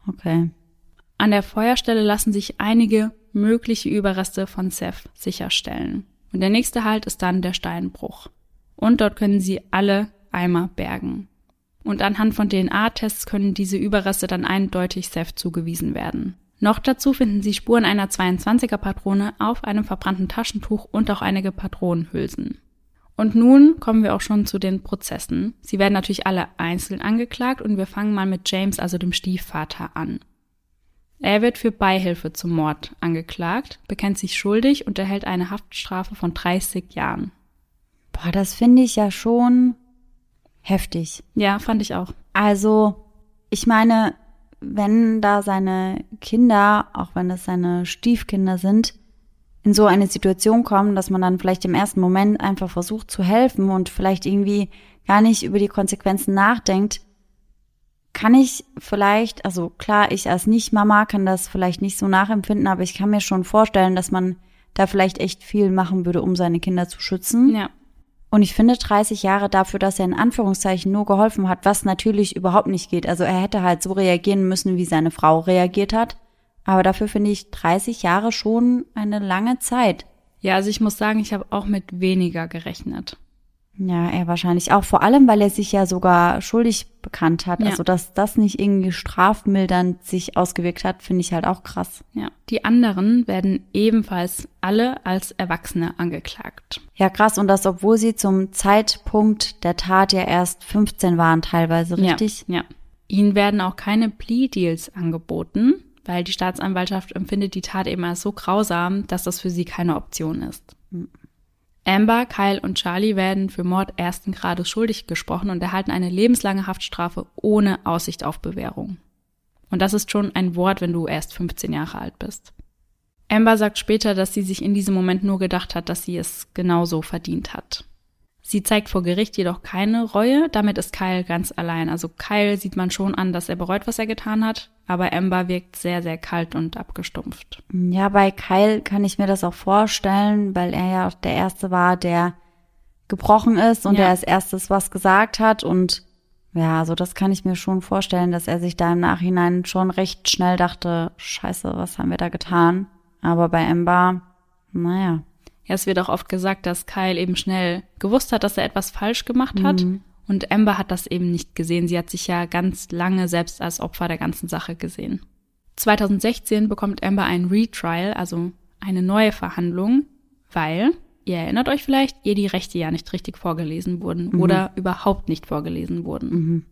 Okay. An der Feuerstelle lassen sich einige mögliche Überreste von Seth sicherstellen. Und der nächste Halt ist dann der Steinbruch. Und dort können sie alle Eimer bergen. Und anhand von DNA-Tests können diese Überreste dann eindeutig Seth zugewiesen werden. Noch dazu finden sie Spuren einer 22er Patrone auf einem verbrannten Taschentuch und auch einige Patronenhülsen. Und nun kommen wir auch schon zu den Prozessen. Sie werden natürlich alle einzeln angeklagt und wir fangen mal mit James, also dem Stiefvater, an. Er wird für Beihilfe zum Mord angeklagt, bekennt sich schuldig und erhält eine Haftstrafe von 30 Jahren. Boah, das finde ich ja schon heftig. Ja, fand ich auch. Also, ich meine, wenn da seine Kinder, auch wenn es seine Stiefkinder sind, in so eine Situation kommen, dass man dann vielleicht im ersten Moment einfach versucht zu helfen und vielleicht irgendwie gar nicht über die Konsequenzen nachdenkt, kann ich vielleicht, also klar, ich als Nicht-Mama kann das vielleicht nicht so nachempfinden, aber ich kann mir schon vorstellen, dass man da vielleicht echt viel machen würde, um seine Kinder zu schützen. Ja. Und ich finde 30 Jahre dafür, dass er in Anführungszeichen nur geholfen hat, was natürlich überhaupt nicht geht. Also er hätte halt so reagieren müssen, wie seine Frau reagiert hat. Aber dafür finde ich 30 Jahre schon eine lange Zeit. Ja, also ich muss sagen, ich habe auch mit weniger gerechnet. Ja, er wahrscheinlich auch. Vor allem, weil er sich ja sogar schuldig bekannt hat. Ja. Also, dass das nicht irgendwie strafmildernd sich ausgewirkt hat, finde ich halt auch krass. Ja. Die anderen werden ebenfalls alle als Erwachsene angeklagt. Ja, krass. Und das, obwohl sie zum Zeitpunkt der Tat ja erst 15 waren, teilweise, richtig? Ja. ja. Ihnen werden auch keine Plea-Deals angeboten, weil die Staatsanwaltschaft empfindet die Tat eben als so grausam, dass das für sie keine Option ist. Hm. Amber, Kyle und Charlie werden für Mord ersten Grades schuldig gesprochen und erhalten eine lebenslange Haftstrafe ohne Aussicht auf Bewährung. Und das ist schon ein Wort, wenn du erst 15 Jahre alt bist. Amber sagt später, dass sie sich in diesem Moment nur gedacht hat, dass sie es genauso verdient hat. Sie zeigt vor Gericht jedoch keine Reue, damit ist Kyle ganz allein. Also Kyle sieht man schon an, dass er bereut, was er getan hat, aber Amber wirkt sehr, sehr kalt und abgestumpft. Ja, bei Kyle kann ich mir das auch vorstellen, weil er ja auch der Erste war, der gebrochen ist und Ja. der als erstes was gesagt hat und ja, also das kann ich mir schon vorstellen, dass er sich da im Nachhinein schon recht schnell dachte, scheiße, was haben wir da getan? Aber bei Amber, naja. Ja, es wird auch oft gesagt, dass Kyle eben schnell gewusst hat, dass er etwas falsch gemacht hat. Mhm. Und Amber hat das eben nicht gesehen. Sie hat sich ja ganz lange selbst als Opfer der ganzen Sache gesehen. 2016 bekommt Amber ein Retrial, also eine neue Verhandlung, weil, ihr erinnert euch vielleicht, ihr die Rechte ja nicht richtig vorgelesen wurden oder überhaupt nicht vorgelesen wurden. Mhm.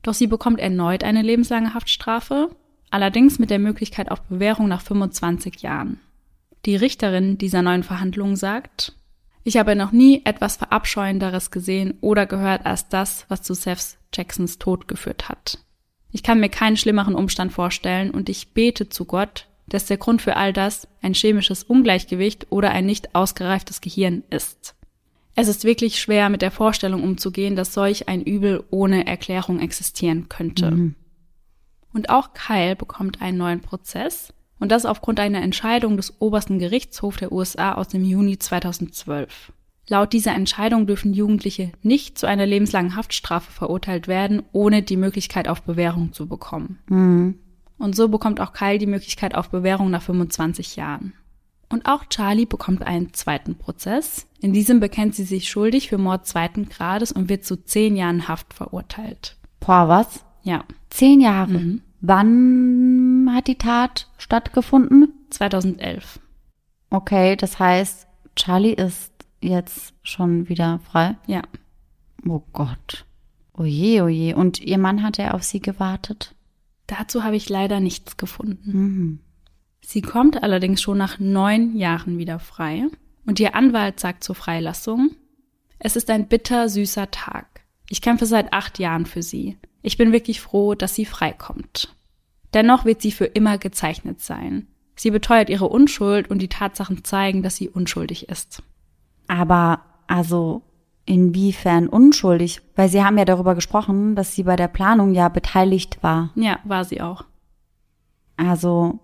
Doch sie bekommt erneut eine lebenslange Haftstrafe, allerdings mit der Möglichkeit auf Bewährung nach 25 Jahren. Die Richterin dieser neuen Verhandlung sagt, ich habe noch nie etwas Verabscheuenderes gesehen oder gehört als das, was zu Seth Jacksons Tod geführt hat. Ich kann mir keinen schlimmeren Umstand vorstellen und ich bete zu Gott, dass der Grund für all das ein chemisches Ungleichgewicht oder ein nicht ausgereiftes Gehirn ist. Es ist wirklich schwer, mit der Vorstellung umzugehen, dass solch ein Übel ohne Erklärung existieren könnte. Mhm. Und auch Kyle bekommt einen neuen Prozess und das aufgrund einer Entscheidung des obersten Gerichtshofs der USA aus dem Juni 2012. Laut dieser Entscheidung dürfen Jugendliche nicht zu einer lebenslangen Haftstrafe verurteilt werden, ohne die Möglichkeit auf Bewährung zu bekommen. Mhm. Und so bekommt auch Kyle die Möglichkeit auf Bewährung nach 25 Jahren. Und auch Charlie bekommt einen zweiten Prozess. In diesem bekennt sie sich schuldig für Mord zweiten Grades und wird zu zehn Jahren Haft verurteilt. Boah, was? Ja. Zehn Jahre. Mhm. Wann hat die Tat stattgefunden? 2011. Okay, das heißt, Charlie ist jetzt schon wieder frei. Ja. Oh Gott. Oje, oje. Und ihr Mann hat er auf sie gewartet? Dazu habe ich leider nichts gefunden. Mhm. Sie kommt allerdings schon nach neun Jahren wieder frei und ihr Anwalt sagt zur Freilassung, es ist ein bitter süßer Tag. Ich kämpfe seit acht Jahren für sie. Ich bin wirklich froh, dass sie freikommt. Dennoch wird sie für immer gezeichnet sein. Sie beteuert ihre Unschuld und die Tatsachen zeigen, dass sie unschuldig ist. Aber, also, inwiefern unschuldig? Weil sie haben ja darüber gesprochen, dass sie bei der Planung ja beteiligt war. Ja, war sie auch. Also,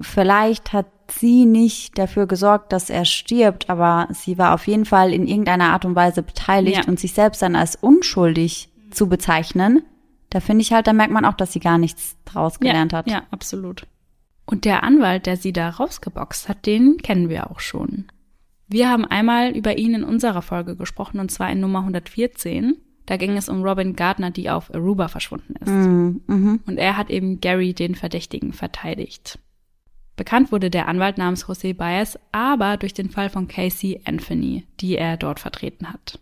vielleicht hat sie nicht dafür gesorgt, dass er stirbt, aber sie war auf jeden Fall in irgendeiner Art und Weise beteiligt Ja. und sich selbst dann als unschuldig zu bezeichnen, da finde ich halt, da merkt man auch, dass sie gar nichts draus gelernt ja, hat. Ja, absolut. Und der Anwalt, der sie da rausgeboxt hat, den kennen wir auch schon. Wir haben einmal über ihn in unserer Folge gesprochen, und zwar in Nummer 114. Da ging es um Robin Gardner, die auf Aruba verschwunden ist. Mhm, mhm. Und er hat eben Gary, den Verdächtigen, verteidigt. Bekannt wurde der Anwalt namens José Baez aber durch den Fall von Casey Anthony, die er dort vertreten hat.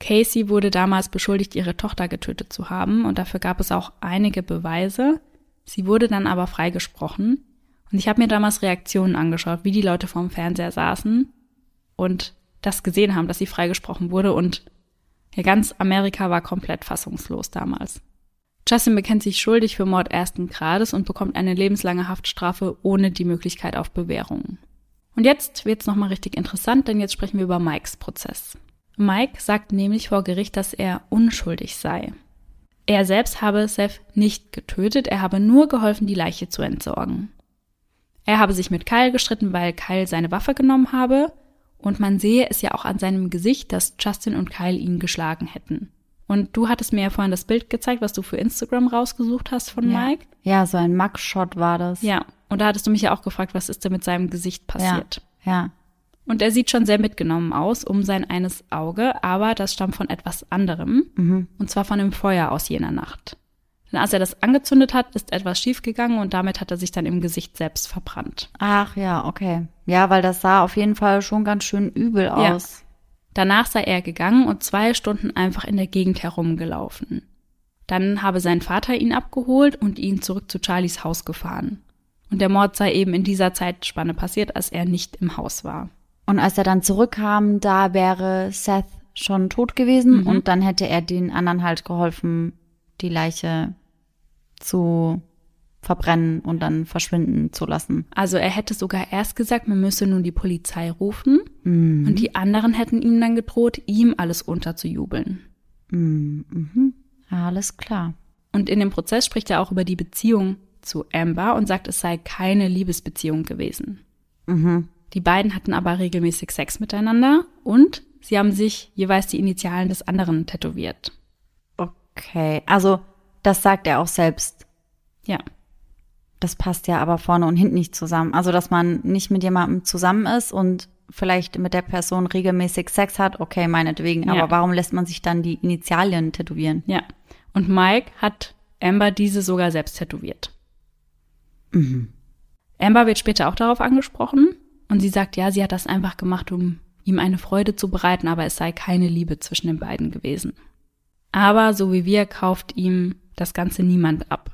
Casey wurde damals beschuldigt, ihre Tochter getötet zu haben und dafür gab es auch einige Beweise. Sie wurde dann aber freigesprochen und ich habe mir damals Reaktionen angeschaut, wie die Leute vorm Fernseher saßen und das gesehen haben, dass sie freigesprochen wurde und ja, ganz Amerika war komplett fassungslos damals. Justin bekennt sich schuldig für Mord ersten Grades und bekommt eine lebenslange Haftstrafe ohne die Möglichkeit auf Bewährung. Und jetzt wird's nochmal richtig interessant, denn jetzt sprechen wir über Mikes Prozess. Mike sagt nämlich vor Gericht, dass er unschuldig sei. Er selbst habe Seth nicht getötet, er habe nur geholfen, die Leiche zu entsorgen. Er habe sich mit Kyle gestritten, weil Kyle seine Waffe genommen habe und man sehe es ja auch an seinem Gesicht, dass Justin und Kyle ihn geschlagen hätten. Und du hattest mir ja vorhin das Bild gezeigt, was du für Instagram rausgesucht hast von Ja. Mike. Ja, so ein Mugshot war das. Ja, und da hattest du mich ja auch gefragt, was ist denn mit seinem Gesicht passiert. Ja. Und er sieht schon sehr mitgenommen aus, um sein eines Auge, aber das stammt von etwas anderem, Mhm. und zwar von dem Feuer aus jener Nacht. Denn als er das angezündet hat, ist etwas schiefgegangen und damit hat er sich dann im Gesicht selbst verbrannt. Ach ja, okay. Ja, weil das sah auf jeden Fall schon ganz schön übel Ja. aus. Danach sei er gegangen und zwei Stunden einfach in der Gegend herumgelaufen. Dann habe sein Vater ihn abgeholt und ihn zurück zu Charlies Haus gefahren. Und der Mord sei eben in dieser Zeitspanne passiert, als er nicht im Haus war. Und als er dann zurückkam, da wäre Seth schon tot gewesen Mhm. und dann hätte er den anderen halt geholfen, die Leiche zu verbrennen und dann verschwinden zu lassen. Also er hätte sogar erst gesagt, man müsse nun die Polizei rufen Mhm. und die anderen hätten ihm dann gedroht, ihm alles unterzujubeln. Mhm. Alles klar. Und in dem Prozess spricht er auch über die Beziehung zu Amber und sagt, es sei keine Liebesbeziehung gewesen. Mhm. Die beiden hatten aber regelmäßig Sex miteinander und sie haben sich jeweils die Initialen des anderen tätowiert. Okay, also das sagt er auch selbst. Ja, Das passt ja aber vorne und hinten nicht zusammen. Also, dass man nicht mit jemandem zusammen ist und vielleicht mit der Person regelmäßig Sex hat, okay, meinetwegen. Aber Ja. warum lässt man sich dann die Initialien tätowieren? ja. Und Mike hat Amber diese sogar selbst tätowiert. Amber wird später auch darauf angesprochen und sie sagt, ja, sie hat das einfach gemacht, um ihm eine Freude zu bereiten, aber es sei keine Liebe zwischen den beiden gewesen. Aber so wie wir kauft ihm das Ganze niemand ab.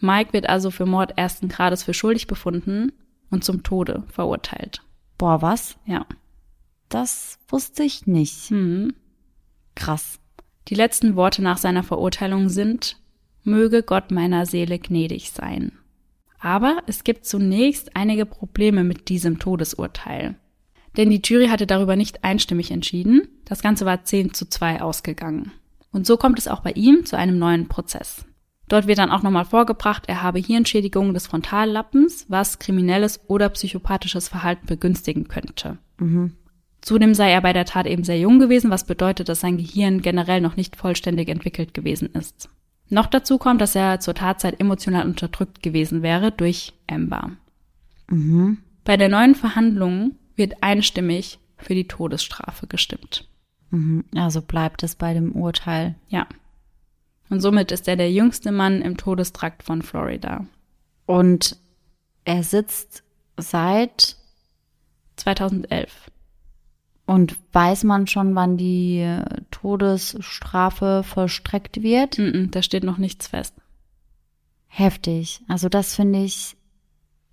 Mike wird also für Mord ersten Grades für schuldig befunden und zum Tode verurteilt. Boah, was? Ja. Das wusste ich nicht. Hm. Krass. Die letzten Worte nach seiner Verurteilung sind, möge Gott meiner Seele gnädig sein. Aber es gibt zunächst einige Probleme mit diesem Todesurteil. Denn die Jury hatte darüber nicht einstimmig entschieden. Das Ganze war 10 zu 2 ausgegangen. Und so kommt es auch bei ihm zu einem neuen Prozess. Dort wird dann auch nochmal vorgebracht, er habe Hirnschädigungen des Frontallappens, was kriminelles oder psychopathisches Verhalten begünstigen könnte. Zudem sei er bei der Tat eben sehr jung gewesen, was bedeutet, dass sein Gehirn generell noch nicht vollständig entwickelt gewesen ist. Noch dazu kommt, dass er zur Tatzeit emotional unterdrückt gewesen wäre durch Amber. Mhm. Bei der neuen Verhandlung wird einstimmig für die Todesstrafe gestimmt. Mhm. Also bleibt es bei dem Urteil. Ja. Und somit ist er der jüngste Mann im Todestrakt von Florida. Und er sitzt seit 2011. und weiß man schon, wann die Todesstrafe vollstreckt wird? Mm -mm, da steht noch nichts fest. Heftig. Also das finde ich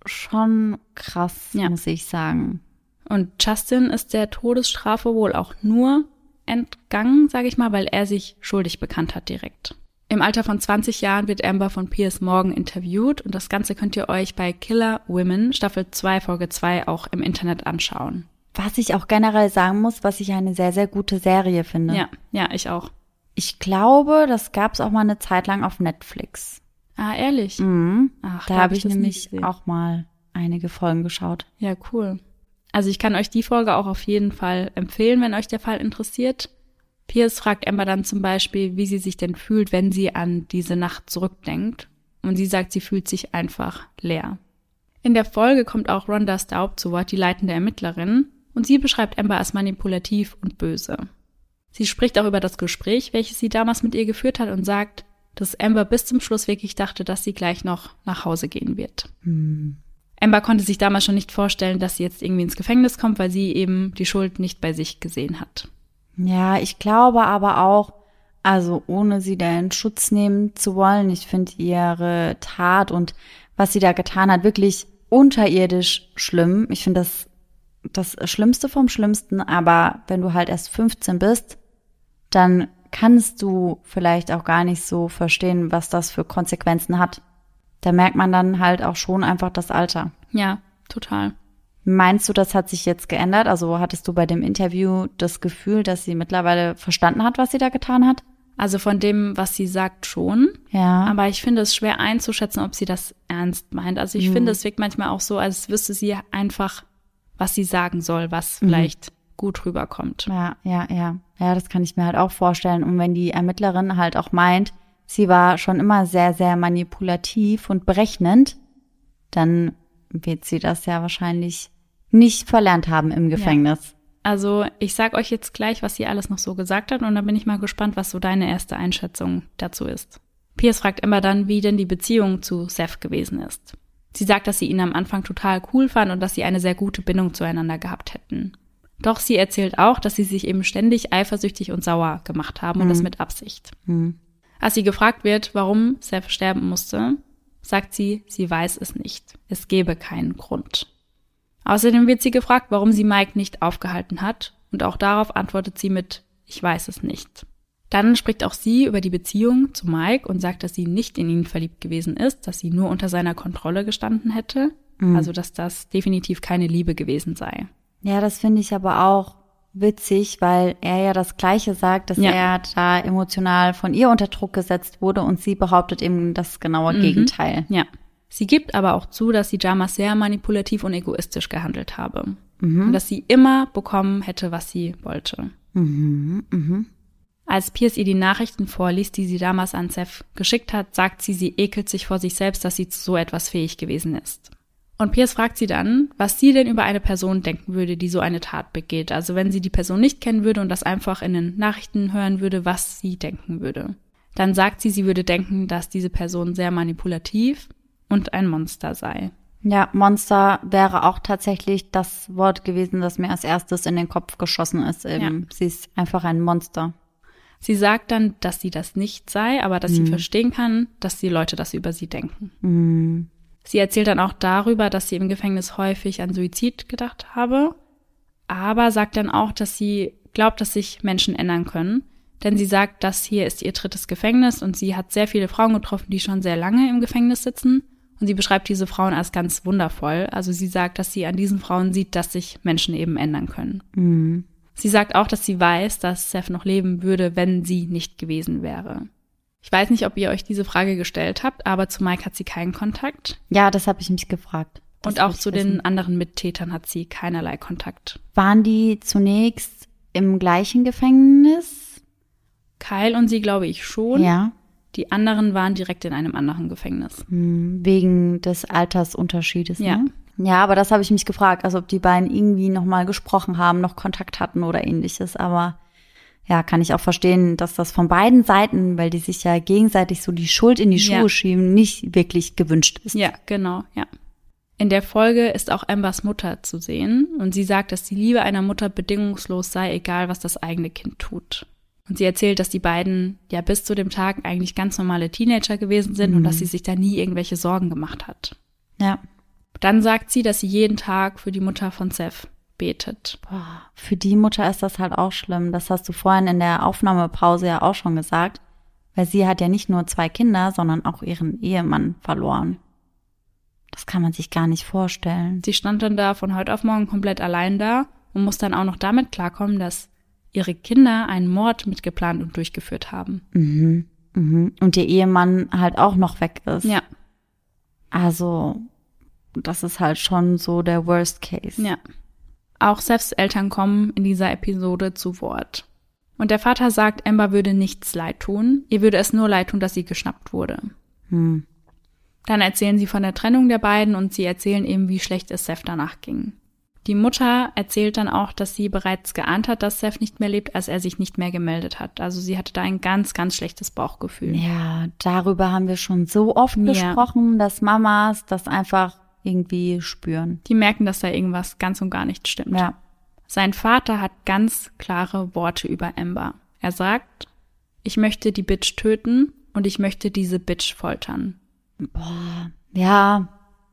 schon krass, Ja. muss ich sagen. Und Justin ist der Todesstrafe wohl auch nur entgangen, sage ich mal, weil er sich schuldig bekannt hat direkt. Im Alter von 20 Jahren wird Amber von Piers Morgan interviewt und das Ganze könnt ihr euch bei Killer Women Staffel 2 Folge 2 auch im Internet anschauen. Was ich auch generell sagen muss, was ich eine sehr, sehr gute Serie finde. Ja, ja, ich auch. Ich glaube, das gab es auch mal eine Zeit lang auf Netflix. Ah, ehrlich? Mhm. Ach, da habe ich nie nämlich auch mal einige Folgen geschaut. Ja, cool. Also ich kann euch die Folge auch auf jeden Fall empfehlen, wenn euch der Fall interessiert. Piers fragt Amber dann zum Beispiel, wie sie sich denn fühlt, wenn sie an diese Nacht zurückdenkt. Und sie sagt, sie fühlt sich einfach leer. In der Folge kommt auch Rhonda Staub zu Wort, die leitende Ermittlerin, und sie beschreibt Amber als manipulativ und böse. Sie spricht auch über das Gespräch, welches sie damals mit ihr geführt hat und sagt, dass Amber bis zum Schluss wirklich dachte, dass sie gleich noch nach Hause gehen wird. Amber konnte sich damals schon nicht vorstellen, dass sie jetzt irgendwie ins Gefängnis kommt, weil sie eben die Schuld nicht bei sich gesehen hat. Ja, ich glaube aber auch, also ohne sie da in Schutz nehmen zu wollen, ich finde ihre Tat und was sie da getan hat, wirklich unterirdisch schlimm. Ich finde das das Schlimmste vom Schlimmsten, aber wenn du halt erst 15 bist, dann kannst du vielleicht auch gar nicht so verstehen, was das für Konsequenzen hat. Da merkt man dann halt auch schon einfach das Alter. Ja, total. Meinst du, das hat sich jetzt geändert? Also hattest du bei dem Interview das Gefühl, dass sie mittlerweile verstanden hat, was sie da getan hat? Also von dem, was sie sagt, schon. Ja. Aber ich finde es schwer einzuschätzen, ob sie das ernst meint. Also ich finde, es wirkt manchmal auch so, als wüsste sie einfach, was sie sagen soll, was vielleicht gut rüberkommt. Ja, ja, ja. Ja, das kann ich mir halt auch vorstellen. Und wenn die Ermittlerin halt auch meint, sie war schon immer sehr, sehr manipulativ und berechnend, dann wird sie das ja wahrscheinlich nicht verlernt haben im Gefängnis. Also ich sag euch jetzt gleich, was sie alles noch so gesagt hat und dann bin ich mal gespannt, was so deine erste Einschätzung dazu ist. Piers fragt immer dann, wie denn die Beziehung zu Seth gewesen ist. Sie sagt, dass sie ihn am Anfang total cool fand und dass sie eine sehr gute Bindung zueinander gehabt hätten. Doch sie erzählt auch, dass sie sich eben ständig eifersüchtig und sauer gemacht haben und das mit Absicht. Hm. Als sie gefragt wird, warum Seth sterben musste, sagt sie, sie weiß es nicht. Es gebe keinen Grund. Außerdem wird sie gefragt, warum sie Mike nicht aufgehalten hat, und auch darauf antwortet sie mit Ich weiß es nicht. Dann spricht auch sie über die Beziehung zu Mike und sagt, dass sie nicht in ihn verliebt gewesen ist, dass sie nur unter seiner Kontrolle gestanden hätte, also dass das definitiv keine Liebe gewesen sei. Ja, das finde ich aber auch witzig, weil er ja das Gleiche sagt, dass Ja. er da emotional von ihr unter Druck gesetzt wurde und sie behauptet eben das genaue Gegenteil. Ja. Sie gibt aber auch zu, dass sie Jamas sehr manipulativ und egoistisch gehandelt habe. Und dass sie immer bekommen hätte, was sie wollte. Als Pierce ihr die Nachrichten vorliest, die sie damals an Seth geschickt hat, sagt sie, sie ekelt sich vor sich selbst, dass sie zu so etwas fähig gewesen ist. Und Pierce fragt sie dann, was sie denn über eine Person denken würde, die so eine Tat begeht. Also wenn sie die Person nicht kennen würde und das einfach in den Nachrichten hören würde, was sie denken würde. Dann sagt sie, sie würde denken, dass diese Person sehr manipulativ und ein Monster sei. Ja, Monster wäre auch tatsächlich das Wort gewesen, das mir als erstes in den Kopf geschossen ist. Eben. Sie ist einfach ein Monster. Sie sagt dann, dass sie das nicht sei, aber dass sie verstehen kann, dass die Leute das über sie denken. Sie erzählt dann auch darüber, dass sie im Gefängnis häufig an Suizid gedacht habe, aber sagt dann auch, dass sie glaubt, dass sich Menschen ändern können. Denn sie sagt, das hier ist ihr drittes Gefängnis und sie hat sehr viele Frauen getroffen, die schon sehr lange im Gefängnis sitzen. Und sie beschreibt diese Frauen als ganz wundervoll. Also sie sagt, dass sie an diesen Frauen sieht, dass sich Menschen eben ändern können. Sie sagt auch, dass sie weiß, dass Seth noch leben würde, wenn sie nicht gewesen wäre. Ich weiß nicht, ob ihr euch diese Frage gestellt habt, aber zu Mike hat sie keinen Kontakt. Ja, das habe ich mich gefragt. Das und auch zu wissen. den anderen Mittätern hat sie keinerlei Kontakt. Waren die zunächst im gleichen Gefängnis? Kyle und sie glaube ich schon. Ja. Die anderen waren direkt in einem anderen Gefängnis. Hm, Wegen des Altersunterschiedes. Ne? Ja, aber das habe ich mich gefragt, also ob die beiden irgendwie nochmal gesprochen haben, noch Kontakt hatten oder ähnliches. Aber ja, kann ich auch verstehen, dass das von beiden Seiten, weil die sich ja gegenseitig so die Schuld in die Schuhe Ja. schieben, nicht wirklich gewünscht ist. Ja, genau, ja. In der Folge ist auch Ambers Mutter zu sehen und sie sagt, dass die Liebe einer Mutter bedingungslos sei, egal was das eigene Kind tut. Und sie erzählt, dass die beiden ja bis zu dem Tag eigentlich ganz normale Teenager gewesen sind und dass sie sich da nie irgendwelche Sorgen gemacht hat. Ja. Dann sagt sie, dass sie jeden Tag für die Mutter von Seth betet. Boah, für die Mutter ist das halt auch schlimm. Das hast du vorhin in der Aufnahmepause ja auch schon gesagt. Weil sie hat ja nicht nur zwei Kinder, sondern auch ihren Ehemann verloren. Das kann man sich gar nicht vorstellen. Sie stand dann da von heute auf morgen komplett allein da und muss dann auch noch damit klarkommen, dass ihre Kinder einen Mord mitgeplant und durchgeführt haben. Mhm. Mhm. Und ihr Ehemann halt auch noch weg ist. Ja, Also, das ist halt schon so der Worst Case. ja. Auch Seths Eltern kommen in dieser Episode zu Wort. Und der Vater sagt, Amber würde nichts leid tun. Ihr würde es nur leid tun, dass sie geschnappt wurde. Hm. Dann erzählen sie von der Trennung der beiden und sie erzählen eben, wie schlecht es Seth danach ging. Die Mutter erzählt dann auch, dass sie bereits geahnt hat, dass Seth nicht mehr lebt, als er sich nicht mehr gemeldet hat. Also sie hatte da ein ganz, ganz schlechtes Bauchgefühl. Ja, darüber haben wir schon so oft Ja. gesprochen, dass Mamas das einfach irgendwie spüren. Die merken, dass da irgendwas ganz und gar nicht stimmt. Ja. Sein Vater hat ganz klare Worte über Amber. Er sagt, ich möchte die Bitch töten und ich möchte diese Bitch foltern. Ja,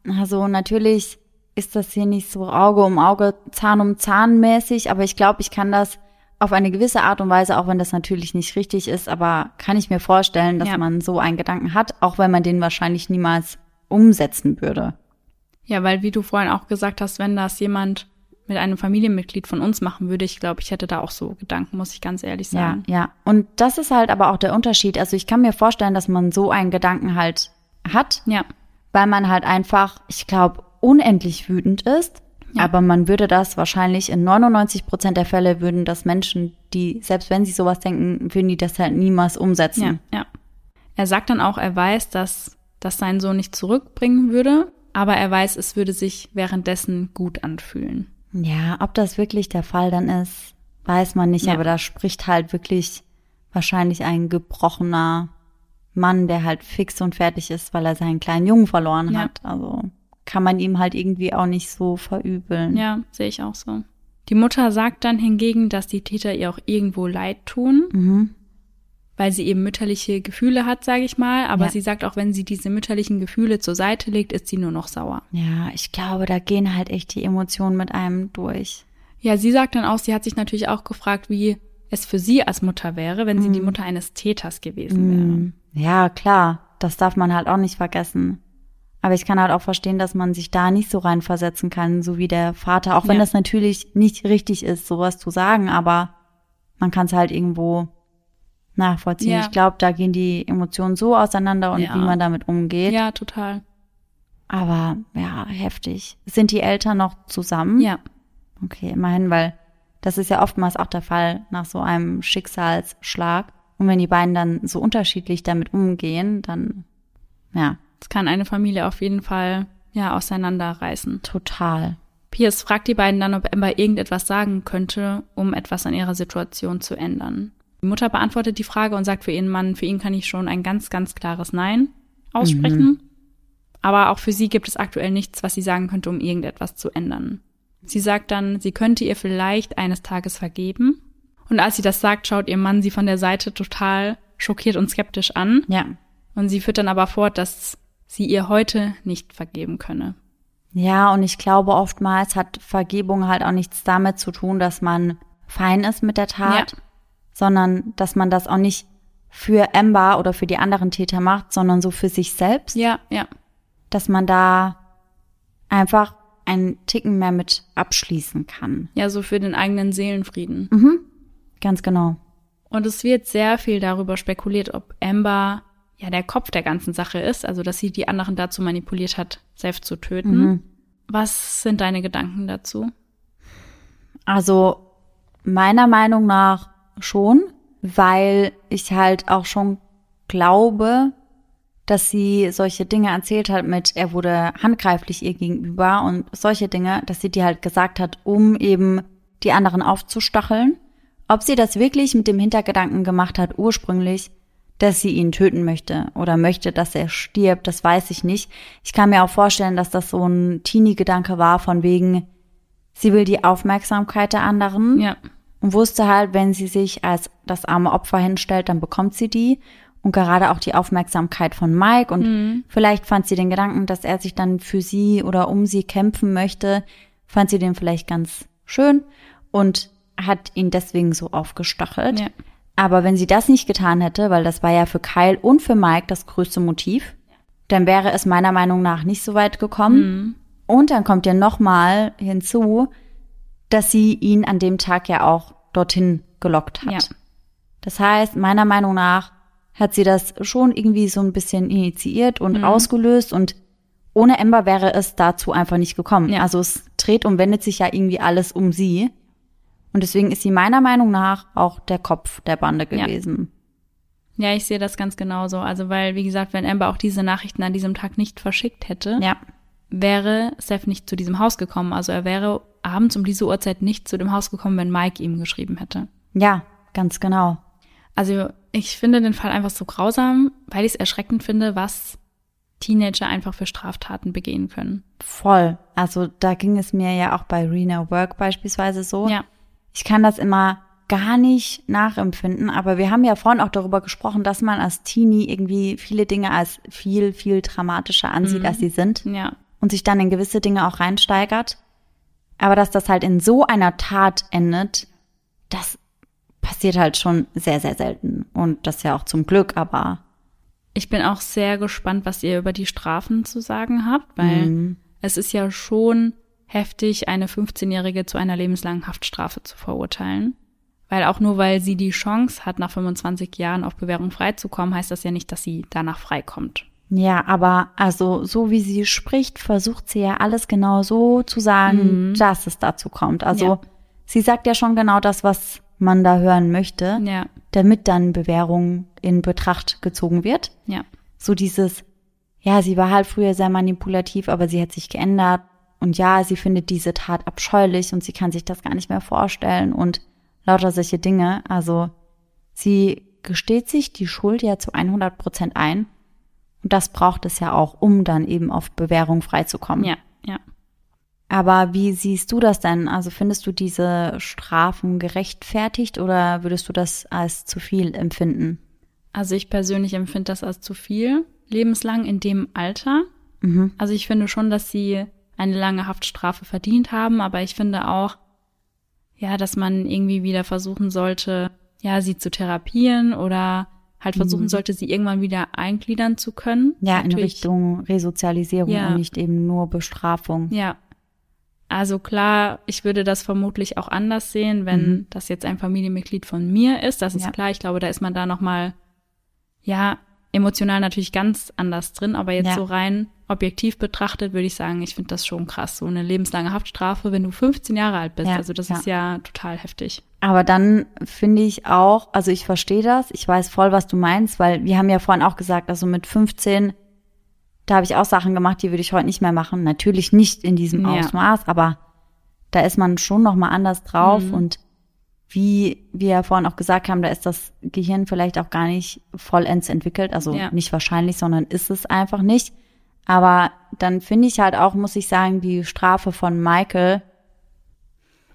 also natürlich ist das hier nicht so Auge um Auge, Zahn um Zahn mäßig, aber ich glaube, ich kann das auf eine gewisse Art und Weise, auch wenn das natürlich nicht richtig ist, aber kann ich mir vorstellen, dass Ja. man so einen Gedanken hat, auch wenn man den wahrscheinlich niemals umsetzen würde. Ja, weil wie du vorhin auch gesagt hast, wenn das jemand mit einem Familienmitglied von uns machen würde, ich glaube, ich hätte da auch so Gedanken, muss ich ganz ehrlich Ja, sagen. ja. Und das ist halt aber auch der Unterschied. Also ich kann mir vorstellen, dass man so einen Gedanken halt hat, Ja, weil man halt einfach, ich glaube, unendlich wütend ist. Ja. Aber man würde das wahrscheinlich in 99 Prozent der Fälle würden das Menschen, die, selbst wenn sie sowas denken, würden die das halt niemals umsetzen. ja, ja. Er sagt dann auch, er weiß, dass das seinen Sohn nicht zurückbringen würde, aber er weiß, es würde sich währenddessen gut anfühlen. Ja, ob das wirklich der Fall dann ist, weiß man nicht, Ja. aber da spricht halt wirklich wahrscheinlich ein gebrochener Mann, der halt fix und fertig ist, weil er seinen kleinen Jungen verloren Ja. hat. Also kann man ihm halt irgendwie auch nicht so verübeln. Ja, sehe ich auch so. Die Mutter sagt dann hingegen, dass die Täter ihr auch irgendwo leid tun, Mhm. Weil sie eben mütterliche Gefühle hat, sage ich mal. Aber Ja. sie sagt auch, wenn sie diese mütterlichen Gefühle zur Seite legt, ist sie nur noch sauer. Ja, ich glaube, da gehen halt echt die Emotionen mit einem durch. Ja, sie sagt dann auch, sie hat sich natürlich auch gefragt, wie es für sie als Mutter wäre, wenn sie die Mutter eines Täters gewesen wäre. Mhm. Ja, klar, das darf man halt auch nicht vergessen. Aber ich kann halt auch verstehen, dass man sich da nicht so reinversetzen kann, so wie der Vater, auch wenn Ja. das natürlich nicht richtig ist, sowas zu sagen, aber man kann es halt irgendwo nachvollziehen. Ja. Ich glaube, da gehen die Emotionen so auseinander und Ja. wie man damit umgeht. Ja, total. Aber ja, heftig. Sind die Eltern noch zusammen? Ja, Okay, immerhin, weil das ist ja oftmals auch der Fall nach so einem Schicksalsschlag. Und wenn die beiden dann so unterschiedlich damit umgehen, dann ja, es kann eine Familie auf jeden Fall ja auseinanderreißen. total. Pierce fragt die beiden dann, ob Amber irgendetwas sagen könnte, um etwas an ihrer Situation zu ändern. Die Mutter beantwortet die Frage und sagt für ihren Mann, für ihn kann ich schon ein ganz, ganz klares Nein aussprechen. Aber auch für sie gibt es aktuell nichts, was sie sagen könnte, um irgendetwas zu ändern. Sie sagt dann, sie könnte ihr vielleicht eines Tages vergeben. Und als sie das sagt, schaut ihr Mann sie von der Seite total schockiert und skeptisch an. Ja. Und sie führt dann aber fort, dass sie ihr heute nicht vergeben könne. Ja, und ich glaube, oftmals hat Vergebung halt auch nichts damit zu tun, dass man fein ist mit der Tat, Ja. Sondern dass man das auch nicht für Amber oder für die anderen Täter macht, sondern so für sich selbst, Ja, ja. dass man da einfach einen Ticken mehr mit abschließen kann. Ja, so für den eigenen Seelenfrieden. Mhm. Ganz genau. Und es wird sehr viel darüber spekuliert, ob Amber ja der Kopf der ganzen Sache ist, also dass sie die anderen dazu manipuliert hat, selbst zu töten. Mhm. Was sind deine Gedanken dazu? Also meiner Meinung nach schon, weil ich halt auch schon glaube, dass sie solche Dinge erzählt hat mit, er wurde handgreiflich ihr gegenüber und solche Dinge, dass sie die halt gesagt hat, um eben die anderen aufzustacheln. Ob sie das wirklich mit dem Hintergedanken gemacht hat, ursprünglich, dass sie ihn töten möchte oder möchte, dass er stirbt, das weiß ich nicht. Ich kann mir auch vorstellen, dass das so ein Teenie-Gedanke war von wegen, sie will die Aufmerksamkeit der anderen. Ja. Und wusste halt, wenn sie sich als das arme Opfer hinstellt, dann bekommt sie die. Und gerade auch die Aufmerksamkeit von Mike. Und Mhm. vielleicht fand sie den Gedanken, dass er sich dann für sie oder um sie kämpfen möchte, fand sie den vielleicht ganz schön und hat ihn deswegen so aufgestachelt. Ja. Aber wenn sie das nicht getan hätte, weil das war ja für Kyle und für Mike das größte Motiv, dann wäre es meiner Meinung nach nicht so weit gekommen. Mhm. Und dann kommt ja nochmal hinzu, dass sie ihn an dem Tag ja auch dorthin gelockt hat. Ja. Das heißt, meiner Meinung nach hat sie das schon irgendwie so ein bisschen initiiert und Mhm. ausgelöst und ohne Ember wäre es dazu einfach nicht gekommen. Ja. Also es dreht und wendet sich ja irgendwie alles um sie. Und deswegen ist sie meiner Meinung nach auch der Kopf der Bande Ja. gewesen. Ja, ich sehe das ganz genauso. Also, weil, wie gesagt, wenn Amber auch diese Nachrichten an diesem Tag nicht verschickt hätte, Ja. wäre Seth nicht zu diesem Haus gekommen. Also er wäre abends um diese Uhrzeit nicht zu dem Haus gekommen, wenn Mike ihm geschrieben hätte. Ja, ganz genau. Also ich finde den Fall einfach so grausam, weil ich es erschreckend finde, was Teenager einfach für Straftaten begehen können. Voll. Also da ging es mir ja auch bei Rena Work beispielsweise so. Ja. Ich kann das immer gar nicht nachempfinden, aber wir haben ja vorhin auch darüber gesprochen, dass man als Teenie irgendwie viele Dinge als viel, viel dramatischer ansieht, Mhm. als sie sind Ja. und sich dann in gewisse Dinge auch reinsteigert. Aber dass das halt in so einer Tat endet, das passiert halt schon sehr, sehr selten. Und das ja auch zum Glück, aber Ich bin auch sehr gespannt, was ihr über die Strafen zu sagen habt, weil Mhm. es ist ja schon heftig, eine 15-Jährige zu einer lebenslangen Haftstrafe zu verurteilen. Weil auch nur weil sie die Chance hat, nach 25 Jahren auf Bewährung freizukommen, heißt das ja nicht, dass sie danach freikommt. Ja, aber also so wie sie spricht, versucht sie ja alles genau so zu sagen, dass es dazu kommt. Also Ja. sie sagt ja schon genau das, was man da hören möchte, Ja, damit dann Bewährung in Betracht gezogen wird. ja, So dieses, ja, sie war halt früher sehr manipulativ, aber sie hat sich geändert. Und ja, sie findet diese Tat abscheulich und sie kann sich das gar nicht mehr vorstellen und lauter solche Dinge. Also sie gesteht sich die Schuld ja zu 100 Prozent ein. Und das braucht es ja auch, um dann eben auf Bewährung freizukommen. ja, ja. Aber wie siehst du das denn? Also findest du diese Strafen gerechtfertigt oder würdest du das als zu viel empfinden? Also ich persönlich empfinde das als zu viel, lebenslang in dem Alter. Mhm. Also ich finde schon, dass sie eine lange Haftstrafe verdient haben, aber ich finde auch, ja, dass man irgendwie wieder versuchen sollte, ja, sie zu therapieren oder halt versuchen sollte, sie irgendwann wieder eingliedern zu können. Ja, in Natürlich- Richtung Resozialisierung Ja. und nicht eben nur Bestrafung. Ja. Also klar, ich würde das vermutlich auch anders sehen, wenn das jetzt ein Familienmitglied von mir ist. Das ist Ja. klar. Ich glaube, da ist man da noch mal, ja, emotional natürlich ganz anders drin. Aber jetzt Ja. so rein objektiv betrachtet würde ich sagen, ich finde das schon krass. So eine lebenslange Haftstrafe, wenn du 15 Jahre alt bist. Ja, Also das ja. ist ja total heftig. Aber dann finde ich auch, also ich verstehe das, ich weiß voll, was du meinst, weil wir haben ja vorhin auch gesagt, also mit 15, da habe ich auch Sachen gemacht, die würde ich heute nicht mehr machen. Natürlich nicht in diesem Ja. Ausmaß, aber da ist man schon noch mal anders drauf Mhm. und wie wir ja vorhin auch gesagt haben, da ist das Gehirn vielleicht auch gar nicht vollends entwickelt, also nicht wahrscheinlich, sondern ist es einfach nicht. Aber dann finde ich halt auch, muss ich sagen, die Strafe von Michael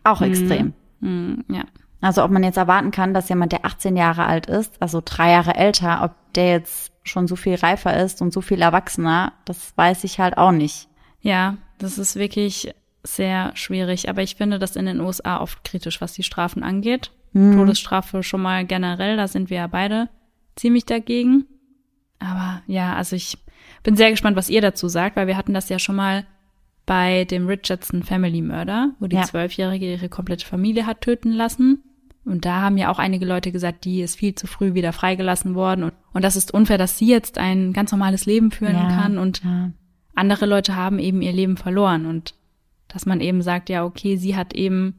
auch extrem. Hm, ja. Also ob man jetzt erwarten kann, dass jemand, der 18 Jahre alt ist, also drei Jahre älter, ob der jetzt schon so viel reifer ist und so viel erwachsener, das weiß ich halt auch nicht. Ja, das ist wirklich sehr schwierig. Aber ich finde das in den USA oft kritisch, was die Strafen angeht. Todesstrafe schon mal generell, da sind wir ja beide ziemlich dagegen. Aber ja, also ich bin sehr gespannt, was ihr dazu sagt, weil wir hatten das ja schon mal bei dem Richardson Family Murder, wo die Ja. Zwölfjährige ihre komplette Familie hat töten lassen. Und da haben ja auch einige Leute gesagt, die ist viel zu früh wieder freigelassen worden. Und, und das ist unfair, dass sie jetzt ein ganz normales Leben führen Ja, kann und ja. andere Leute haben eben ihr Leben verloren und dass man eben sagt, ja, okay, sie hat eben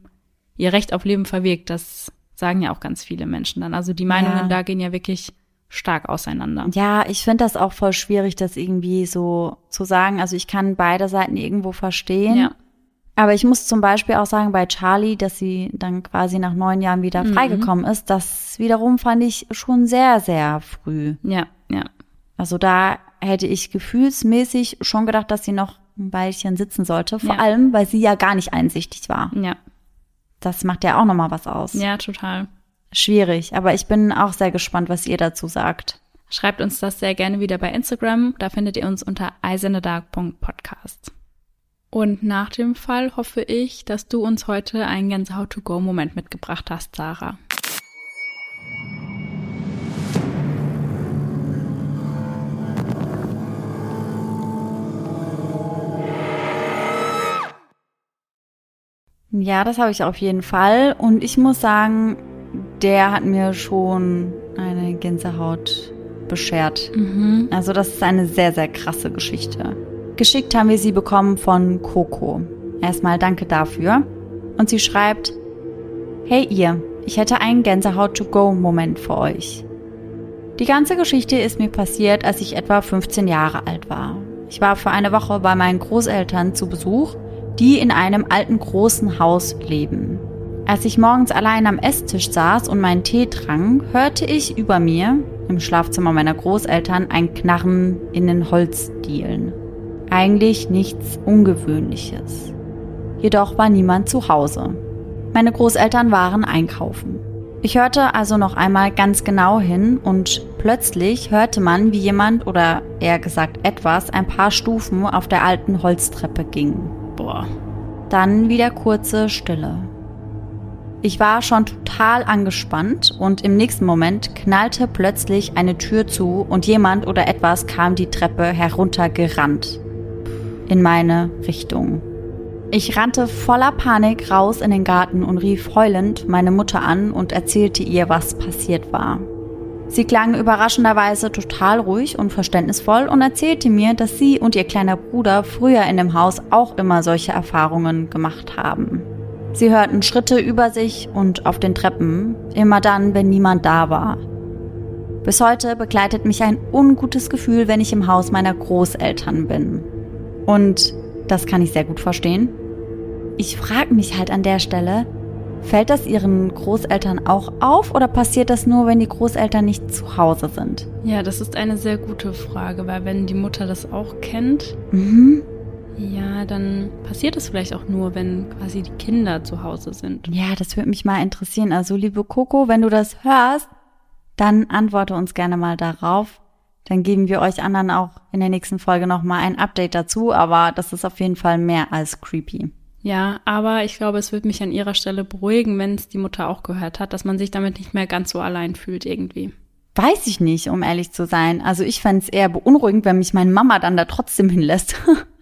ihr Recht auf Leben verwirkt, das sagen ja auch ganz viele Menschen dann. Also die Meinungen Ja. da gehen ja wirklich stark auseinander. Ja, ich finde das auch voll schwierig, das irgendwie so zu sagen. Also ich kann beide Seiten irgendwo verstehen. Ja. Aber ich muss zum Beispiel auch sagen, bei Charlie, dass sie dann quasi nach neun Jahren wieder Mhm. freigekommen ist, das wiederum fand ich schon sehr, sehr früh. Ja, ja. Also da hätte ich gefühlsmäßig schon gedacht, dass sie noch ein Weilchen sitzen sollte. Vor Ja. allem, weil sie ja gar nicht einsichtig war. Ja, Das macht ja auch nochmal was aus. ja, total. Schwierig, aber ich bin auch sehr gespannt, was ihr dazu sagt. Schreibt uns das sehr gerne wieder bei Instagram. Da findet ihr uns unter eisendark.podcast. Und nach dem Fall hoffe ich, dass du uns heute einen Gänsehaut-to-go-Moment mitgebracht hast, Sarah. Ja, das habe ich auf jeden Fall. Und ich muss sagen, der hat mir schon eine Gänsehaut beschert. Mhm. Also das ist eine sehr, sehr krasse Geschichte. Geschickt haben wir sie bekommen von Coco. Erstmal danke dafür. Und sie schreibt, Hey ihr, ich hätte einen Gänsehaut-to-go-Moment für euch. Die ganze Geschichte ist mir passiert, als ich etwa 15 Jahre alt war. Ich war für eine Woche bei meinen Großeltern zu Besuch, die in einem alten großen Haus leben. Als ich morgens allein am Esstisch saß und meinen Tee trank, hörte ich über mir, im Schlafzimmer meiner Großeltern, ein Knarren in den Holzdielen. Eigentlich nichts Ungewöhnliches. Jedoch war niemand zu Hause. Meine Großeltern waren einkaufen. Ich hörte also noch einmal ganz genau hin und plötzlich hörte man, wie jemand oder eher gesagt etwas ein paar Stufen auf der alten Holztreppe ging. Boah. Dann wieder kurze Stille. Ich war schon total angespannt und im nächsten Moment knallte plötzlich eine Tür zu und jemand oder etwas kam die Treppe heruntergerannt. In meine Richtung. Ich rannte voller Panik raus in den Garten und rief heulend meine Mutter an und erzählte ihr, was passiert war. Sie klang überraschenderweise total ruhig und verständnisvoll und erzählte mir, dass sie und ihr kleiner Bruder früher in dem Haus auch immer solche Erfahrungen gemacht haben. Sie hörten Schritte über sich und auf den Treppen, immer dann, wenn niemand da war. Bis heute begleitet mich ein ungutes Gefühl, wenn ich im Haus meiner Großeltern bin. Und das kann ich sehr gut verstehen. Ich frage mich halt an der Stelle, fällt das Ihren Großeltern auch auf oder passiert das nur, wenn die Großeltern nicht zu Hause sind? Ja, das ist eine sehr gute Frage, weil wenn die Mutter das auch kennt, Mhm. Ja, dann passiert es vielleicht auch nur, wenn quasi die Kinder zu Hause sind. Ja, das würde mich mal interessieren. Also, liebe Coco, wenn du das hörst, dann antworte uns gerne mal darauf. Dann geben wir euch anderen auch in der nächsten Folge nochmal ein Update dazu, aber das ist auf jeden Fall mehr als creepy. Ja, aber ich glaube, es würde mich an ihrer Stelle beruhigen, wenn es die Mutter auch gehört hat, dass man sich damit nicht mehr ganz so allein fühlt irgendwie. Weiß ich nicht, um ehrlich zu sein. Also ich fände es eher beunruhigend, wenn mich meine Mama dann da trotzdem hinlässt.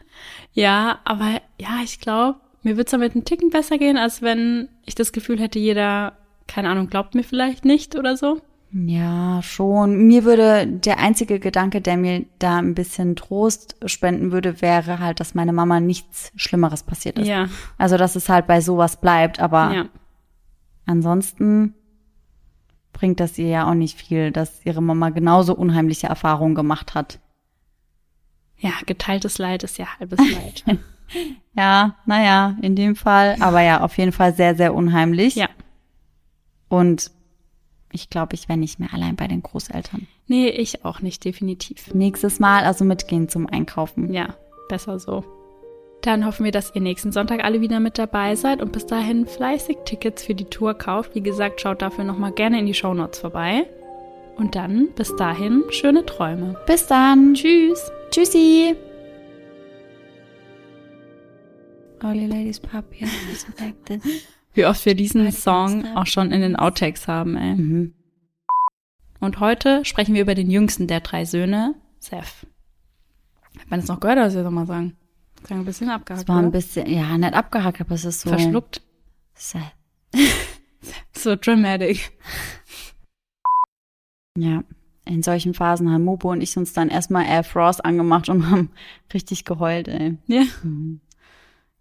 Ja, aber ja, ich glaube, mir würde es damit einen Ticken besser gehen, als wenn ich das Gefühl hätte, jeder, keine Ahnung, glaubt mir vielleicht nicht oder so. Ja, schon. Mir würde der einzige Gedanke, der mir da ein bisschen Trost spenden würde, wäre halt, dass meine Mama nichts Schlimmeres passiert ist. Ja, Also, dass es halt bei sowas bleibt, aber ja. ansonsten bringt das ihr ja auch nicht viel, dass ihre Mama genauso unheimliche Erfahrungen gemacht hat. Ja, geteiltes Leid ist ja halbes Leid. Ja, naja, in dem Fall, aber ja, auf jeden Fall sehr, sehr unheimlich. ja. Und ich glaube, ich wäre nicht mehr allein bei den Großeltern. Nee, ich auch nicht, definitiv. Nächstes Mal also mitgehen zum Einkaufen. Ja, besser so. Dann hoffen wir, dass ihr nächsten Sonntag alle wieder mit dabei seid und bis dahin fleißig Tickets für die Tour kauft. Wie gesagt, schaut dafür nochmal gerne in die Shownotes vorbei. Und dann, bis dahin, schöne Träume. Bis dann. Tschüss! Tschüssi. You ladies this. Wie oft wir diesen Song auch schon in den Outtakes haben, ey. Mhm. Und heute sprechen wir über den jüngsten der drei Söhne, Seth. Hat man das noch gehört, ich das nochmal sagen? Sagen ein bisschen abgehakt, Es war ein oder? bisschen, ja, nicht abgehackt, aber es ist so. Verschluckt. Sad. So dramatic. Ja. In solchen Phasen haben Mopo und ich uns dann erstmal Air Frost angemacht und haben richtig geheult, ey. Ja, Mhm.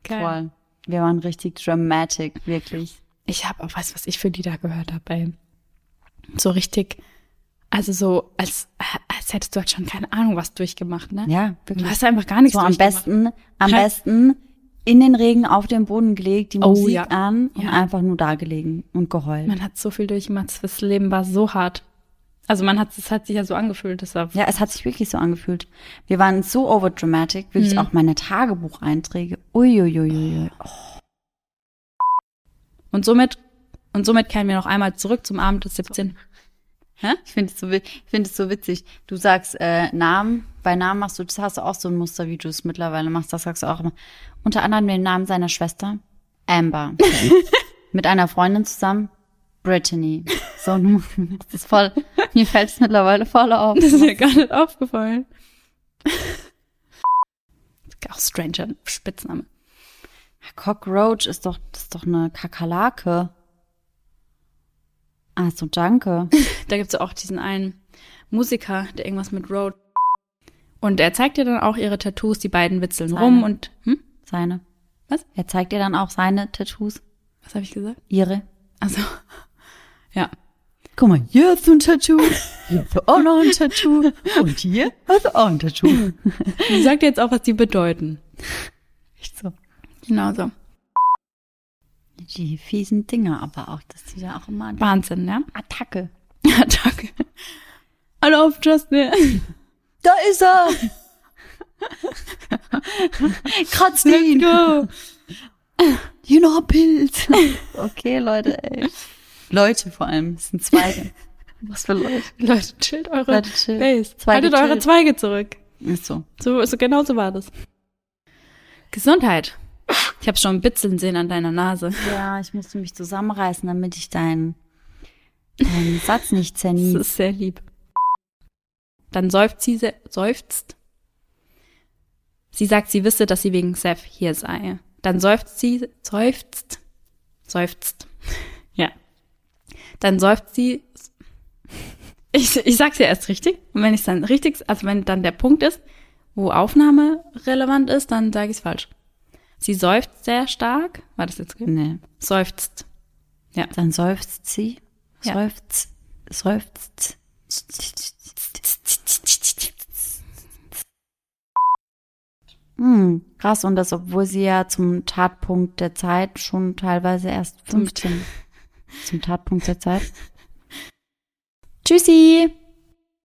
geil. Wir waren richtig dramatic, wirklich. Ich habe auch, du, was ich für Lieder gehört habe, ey? So richtig Also so, als, als hättest du halt schon keine Ahnung, was durchgemacht, ne? Ja, Du wirklich. hast einfach gar nichts So am besten, am Ja. besten in den Regen auf den Boden gelegt, die Oh, Musik ja. an und Ja. einfach nur da gelegen und geheult. Man hat so viel durchgemacht, das Leben war so hart. Also man hat, es hat sich ja so angefühlt, das war Ja, es hat sich wirklich so angefühlt. Wir waren so overdramatic, Mhm. wirklich auch meine Tagebucheinträge. Uiuiuiui. Und somit, und somit kehren wir noch einmal zurück zum Abend des 17. Hä? Ich finde es so, ich find so witzig. Du sagst äh, Namen, bei Namen machst du, das hast du auch so ein Muster, wie du es mittlerweile machst, das sagst du auch immer. Unter anderem den Namen seiner Schwester, Amber. Mit einer Freundin zusammen, Brittany. So, machst das voll, mir fällt es mittlerweile voll auf. Das ist mir gar nicht aufgefallen. Auch stranger Spitzname. Cockroach ist doch, das ist doch eine Kakerlake. Ah, so, danke. Da gibt's ja auch diesen einen Musiker, der irgendwas mit Road. Und er zeigt dir dann auch ihre Tattoos, die beiden witzeln Seine. rum und, hm? Seine. Was? Er zeigt dir dann auch seine Tattoos. Was habe ich gesagt? Ihre. Also, ja. Guck mal, hier hast du ein Tattoo. Hier hast du auch noch ein Tattoo. Und hier hast du auch ein Tattoo. Sie sagt dir jetzt auch, was die bedeuten. Echt so. Genau so. Die fiesen Dinger aber auch, dass die da auch immer Wahnsinn, ja? Attacke. Ja, danke. Hallo auf Justin. Da ist er! Kratzt ihn! go. Hier noch ein Pilz. Okay, Leute, ey. Leute vor allem, es sind Zweige. Was für Leute? Leute, chillt eure Leute, chill. Base. Zweige Haltet eure chillt. Zweige zurück. Ist so. So, so genau so war das. Gesundheit. Ich habe schon ein Bitzeln sehen an deiner Nase. Ja, ich musste mich zusammenreißen, damit ich deinen, deinen Satz nicht Das zernies. ist sehr lieb. Dann seufzt sie, se- seufzt. Sie sagt, sie wisse, dass sie wegen Seth hier sei. Dann seufzt sie, seufzt, seufzt. Dann seufzt sie. Ich, ich sag's ja erst richtig. Und wenn ich dann richtig, also wenn dann der Punkt ist, wo Aufnahme relevant ist, dann sage ich es falsch. Sie seufzt sehr stark. War das jetzt? Nee. Seufzt. Ja. Dann seufzt sie. Ja. Seufzt. Seufzt. Hm, krass, und das, obwohl sie ja zum Tatpunkt der Zeit schon teilweise erst 15 zum Tatpunkt der Zeit. Tschüssi!